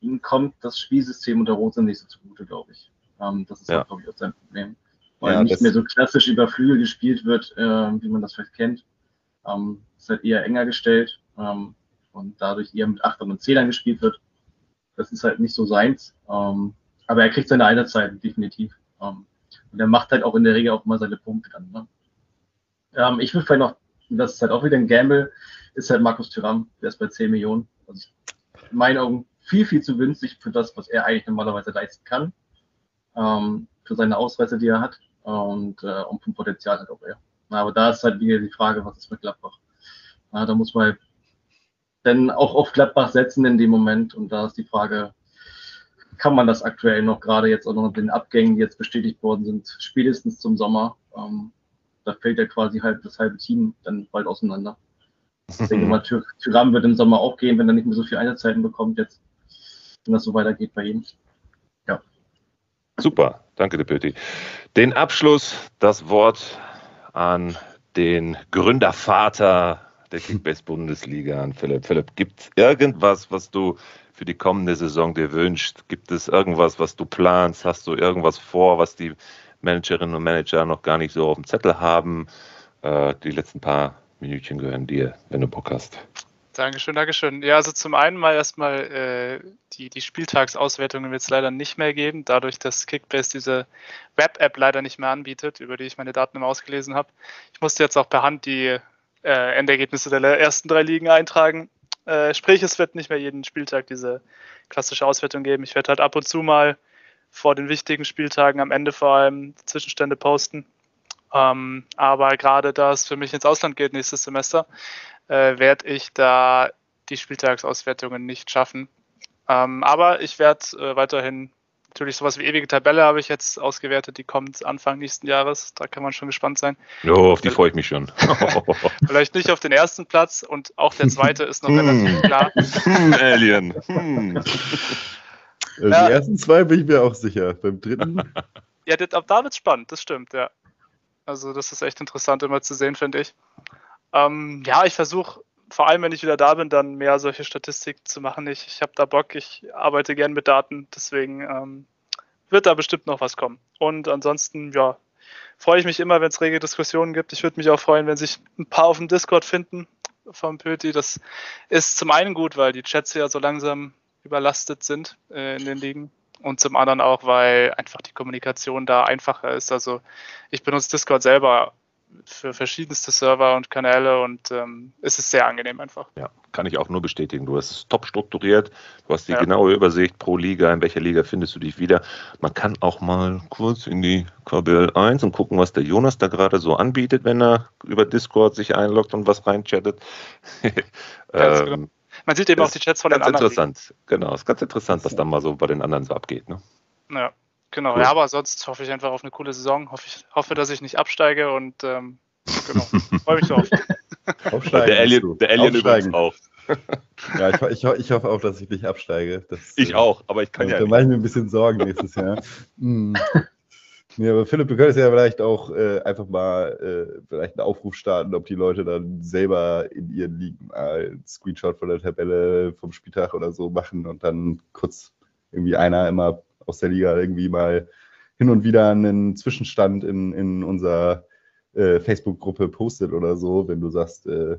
Speaker 4: ihm kommt das Spielsystem unter Rose nicht so zugute, glaube ich. Ähm, das ist, ja. glaube ich, auch sein Problem. Weil ja, nicht mehr so klassisch über Flügel gespielt wird, äh, wie man das vielleicht kennt. Ähm, ist halt eher enger gestellt ähm, und dadurch eher mit Achtern und Zehnern gespielt wird. Das ist halt nicht so seins. Ähm, aber er kriegt seine Einerzeiten, definitiv. Ähm, und er macht halt auch in der Regel auch mal seine Punkte dann. Ne? Ähm, ich will vielleicht noch, das ist halt auch wieder ein Gamble, ist halt Markus Thuram, der ist bei 10 Millionen. Also in meinen Augen viel, viel zu günstig für das, was er eigentlich normalerweise leisten kann. Ähm, für seine Ausweise, die er hat. Und, äh, und vom Potenzial halt auch eher. Aber da ist halt wieder die Frage, was ist mit Gladbach? Ja, da muss man dann auch auf Gladbach setzen in dem Moment. Und da ist die Frage, kann man das aktuell noch, gerade jetzt auch noch mit den Abgängen, die jetzt bestätigt worden sind, spätestens zum Sommer. Ähm, da fällt ja quasi halt das halbe Team dann bald auseinander. Ich denke mal, Tyram wird im Sommer auch gehen, wenn er nicht mehr so viele Einsatzzeiten bekommt jetzt, wenn das so weitergeht bei ihm. Ja.
Speaker 2: Super, danke, Deputy. Den Abschluss, das Wort an den Gründervater der Kickbase-Bundesliga, an Philipp. Philipp, gibt es irgendwas, was du für die kommende Saison dir wünscht? Gibt es irgendwas, was du planst? Hast du irgendwas vor, was die Managerinnen und Manager noch gar nicht so auf dem Zettel haben? Äh, die letzten paar Minütchen gehören dir, wenn du Bock hast.
Speaker 3: Dankeschön, Dankeschön. Ja, also zum einen mal erstmal äh, die, die Spieltagsauswertungen wird es leider nicht mehr geben, dadurch, dass Kickbase diese Web-App leider nicht mehr anbietet, über die ich meine Daten immer ausgelesen habe. Ich musste jetzt auch per Hand die äh, Endergebnisse der ersten drei Ligen eintragen. Äh, sprich, es wird nicht mehr jeden Spieltag diese klassische Auswertung geben. Ich werde halt ab und zu mal vor den wichtigen Spieltagen am Ende vor allem Zwischenstände posten. Ähm, aber gerade da es für mich ins Ausland geht nächstes Semester, äh, werde ich da die Spieltagsauswertungen nicht schaffen. Ähm, aber ich werde äh, weiterhin natürlich sowas wie ewige Tabelle habe ich jetzt ausgewertet, die kommt Anfang nächsten Jahres. Da kann man schon gespannt sein.
Speaker 2: Oh, auf die freue ich mich schon.
Speaker 3: Vielleicht nicht auf den ersten Platz und auch der zweite ist noch relativ hm. klar.
Speaker 2: Hm, Alien. Hm.
Speaker 5: Also ja. Die ersten zwei bin ich mir auch sicher. Beim dritten.
Speaker 3: Ja, ab da wird es spannend, das stimmt, ja. Also, das ist echt interessant immer zu sehen, finde ich. Ähm, ja, ich versuche, vor allem wenn ich wieder da bin, dann mehr solche Statistiken zu machen. Ich, ich habe da Bock, ich arbeite gern mit Daten, deswegen ähm, wird da bestimmt noch was kommen. Und ansonsten, ja, freue ich mich immer, wenn es rege Diskussionen gibt. Ich würde mich auch freuen, wenn sich ein paar auf dem Discord finden vom Pöti. Das ist zum einen gut, weil die Chats ja so langsam überlastet sind äh, in den Ligen. Und zum anderen auch, weil einfach die Kommunikation da einfacher ist. Also ich benutze Discord selber für verschiedenste Server und Kanäle und ähm, es ist sehr angenehm einfach.
Speaker 2: Ja, kann ich auch nur bestätigen. Du hast es top strukturiert, du hast die ja. genaue Übersicht pro Liga, in welcher Liga findest du dich wieder. Man kann auch mal kurz in die KBL 1 und gucken, was der Jonas da gerade so anbietet, wenn er über Discord sich einloggt und was reinchattet.
Speaker 3: ähm, genau. Man sieht eben auch die Chats von den
Speaker 2: anderen. interessant, Ligen. genau. Es ist ganz interessant, was dann mal so bei den anderen so abgeht. Ne?
Speaker 3: Ja, genau. Cool. Ja, aber sonst hoffe ich einfach auf eine coole Saison. Hoffe, ich, hoffe dass ich nicht absteige und ähm, genau. Freue mich drauf.
Speaker 2: Aufsteigen. Der Alien, der Alien übrigens auch.
Speaker 5: ja, ich, ich, ich, hoffe auch, dass ich nicht absteige. Das,
Speaker 2: ich auch, aber ich kann ja.
Speaker 5: Da mache ich mir ein bisschen Sorgen nächstes Jahr. mm. Ja, aber Philipp, du könntest ja vielleicht auch äh, einfach mal äh, vielleicht einen Aufruf starten, ob die Leute dann selber in ihren Ligen mal einen Screenshot von der Tabelle vom Spieltag oder so machen und dann kurz irgendwie einer immer aus der Liga irgendwie mal hin und wieder einen Zwischenstand in, in unserer äh, Facebook-Gruppe postet oder so, wenn du sagst, äh,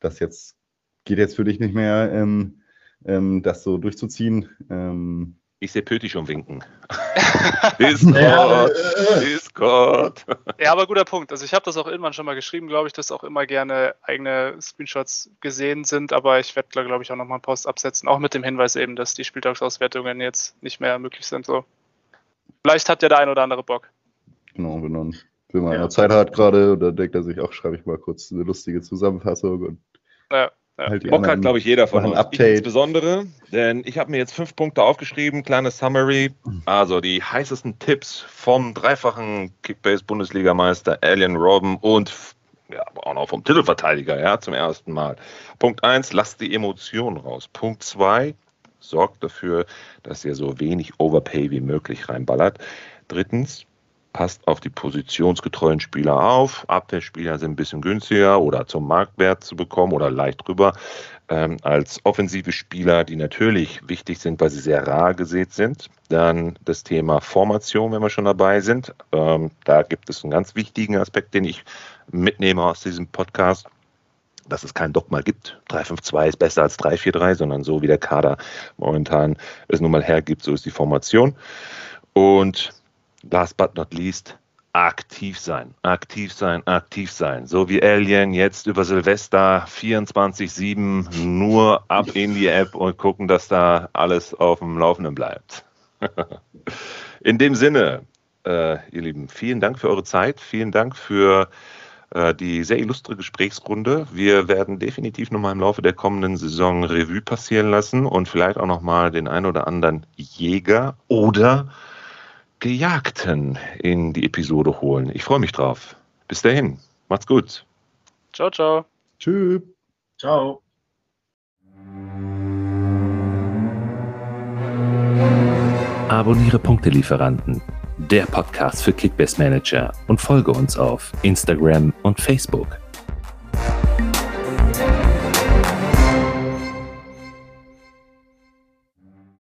Speaker 5: das jetzt geht jetzt für dich nicht mehr, ähm, ähm, das so durchzuziehen. Ähm,
Speaker 2: ich sehe Pöti schon winken. Discord,
Speaker 3: Discord. Ja, aber guter Punkt. Also ich habe das auch irgendwann schon mal geschrieben, glaube ich, dass auch immer gerne eigene Screenshots gesehen sind, aber ich werde, glaube ich, auch nochmal einen Post absetzen, auch mit dem Hinweis eben, dass die Spieltagsauswertungen jetzt nicht mehr möglich sind. So. Vielleicht hat ja der ein oder andere Bock.
Speaker 5: Genau, wenn man, wenn man ja. Zeit hat gerade, dann denkt er sich, auch schreibe ich mal kurz eine lustige Zusammenfassung und
Speaker 2: ja. Halt Bock hat, glaube ich, jeder von uns. Update. Ich insbesondere, denn ich habe mir jetzt fünf Punkte aufgeschrieben, kleine Summary. Also die heißesten Tipps vom dreifachen Kickbase-Bundesligameister Alien Robben und ja, auch noch vom Titelverteidiger, ja, zum ersten Mal. Punkt eins, lasst die Emotionen raus. Punkt zwei, sorgt dafür, dass ihr so wenig Overpay wie möglich reinballert. Drittens, passt auf die positionsgetreuen Spieler auf. Abwehrspieler sind ein bisschen günstiger oder zum Marktwert zu bekommen oder leicht drüber. Ähm, als offensive Spieler, die natürlich wichtig sind, weil sie sehr rar gesät sind. Dann das Thema Formation, wenn wir schon dabei sind. Ähm, da gibt es einen ganz wichtigen Aspekt, den ich mitnehme aus diesem Podcast dass es kein Dogma gibt. 3-5-2 ist besser als 3-4-3, sondern so wie der Kader momentan es nun mal hergibt, so ist die Formation. Und last but not least, aktiv sein, aktiv sein, aktiv sein. So wie Alien jetzt über Silvester 24-7 nur ab in die App und gucken, dass da alles auf dem Laufenden bleibt. in dem Sinne, äh, ihr Lieben, vielen Dank für eure Zeit, vielen Dank für äh, die sehr illustre Gesprächsrunde. Wir werden definitiv nochmal im Laufe der kommenden Saison Revue passieren lassen und vielleicht auch nochmal den ein oder anderen Jäger oder Gejagten in die Episode holen. Ich freue mich drauf. Bis dahin. Macht's gut.
Speaker 3: Ciao, ciao.
Speaker 5: Tschüss.
Speaker 4: Ciao.
Speaker 1: Abonniere Punktelieferanten, der Podcast für Kickbase Manager und folge uns auf Instagram und Facebook.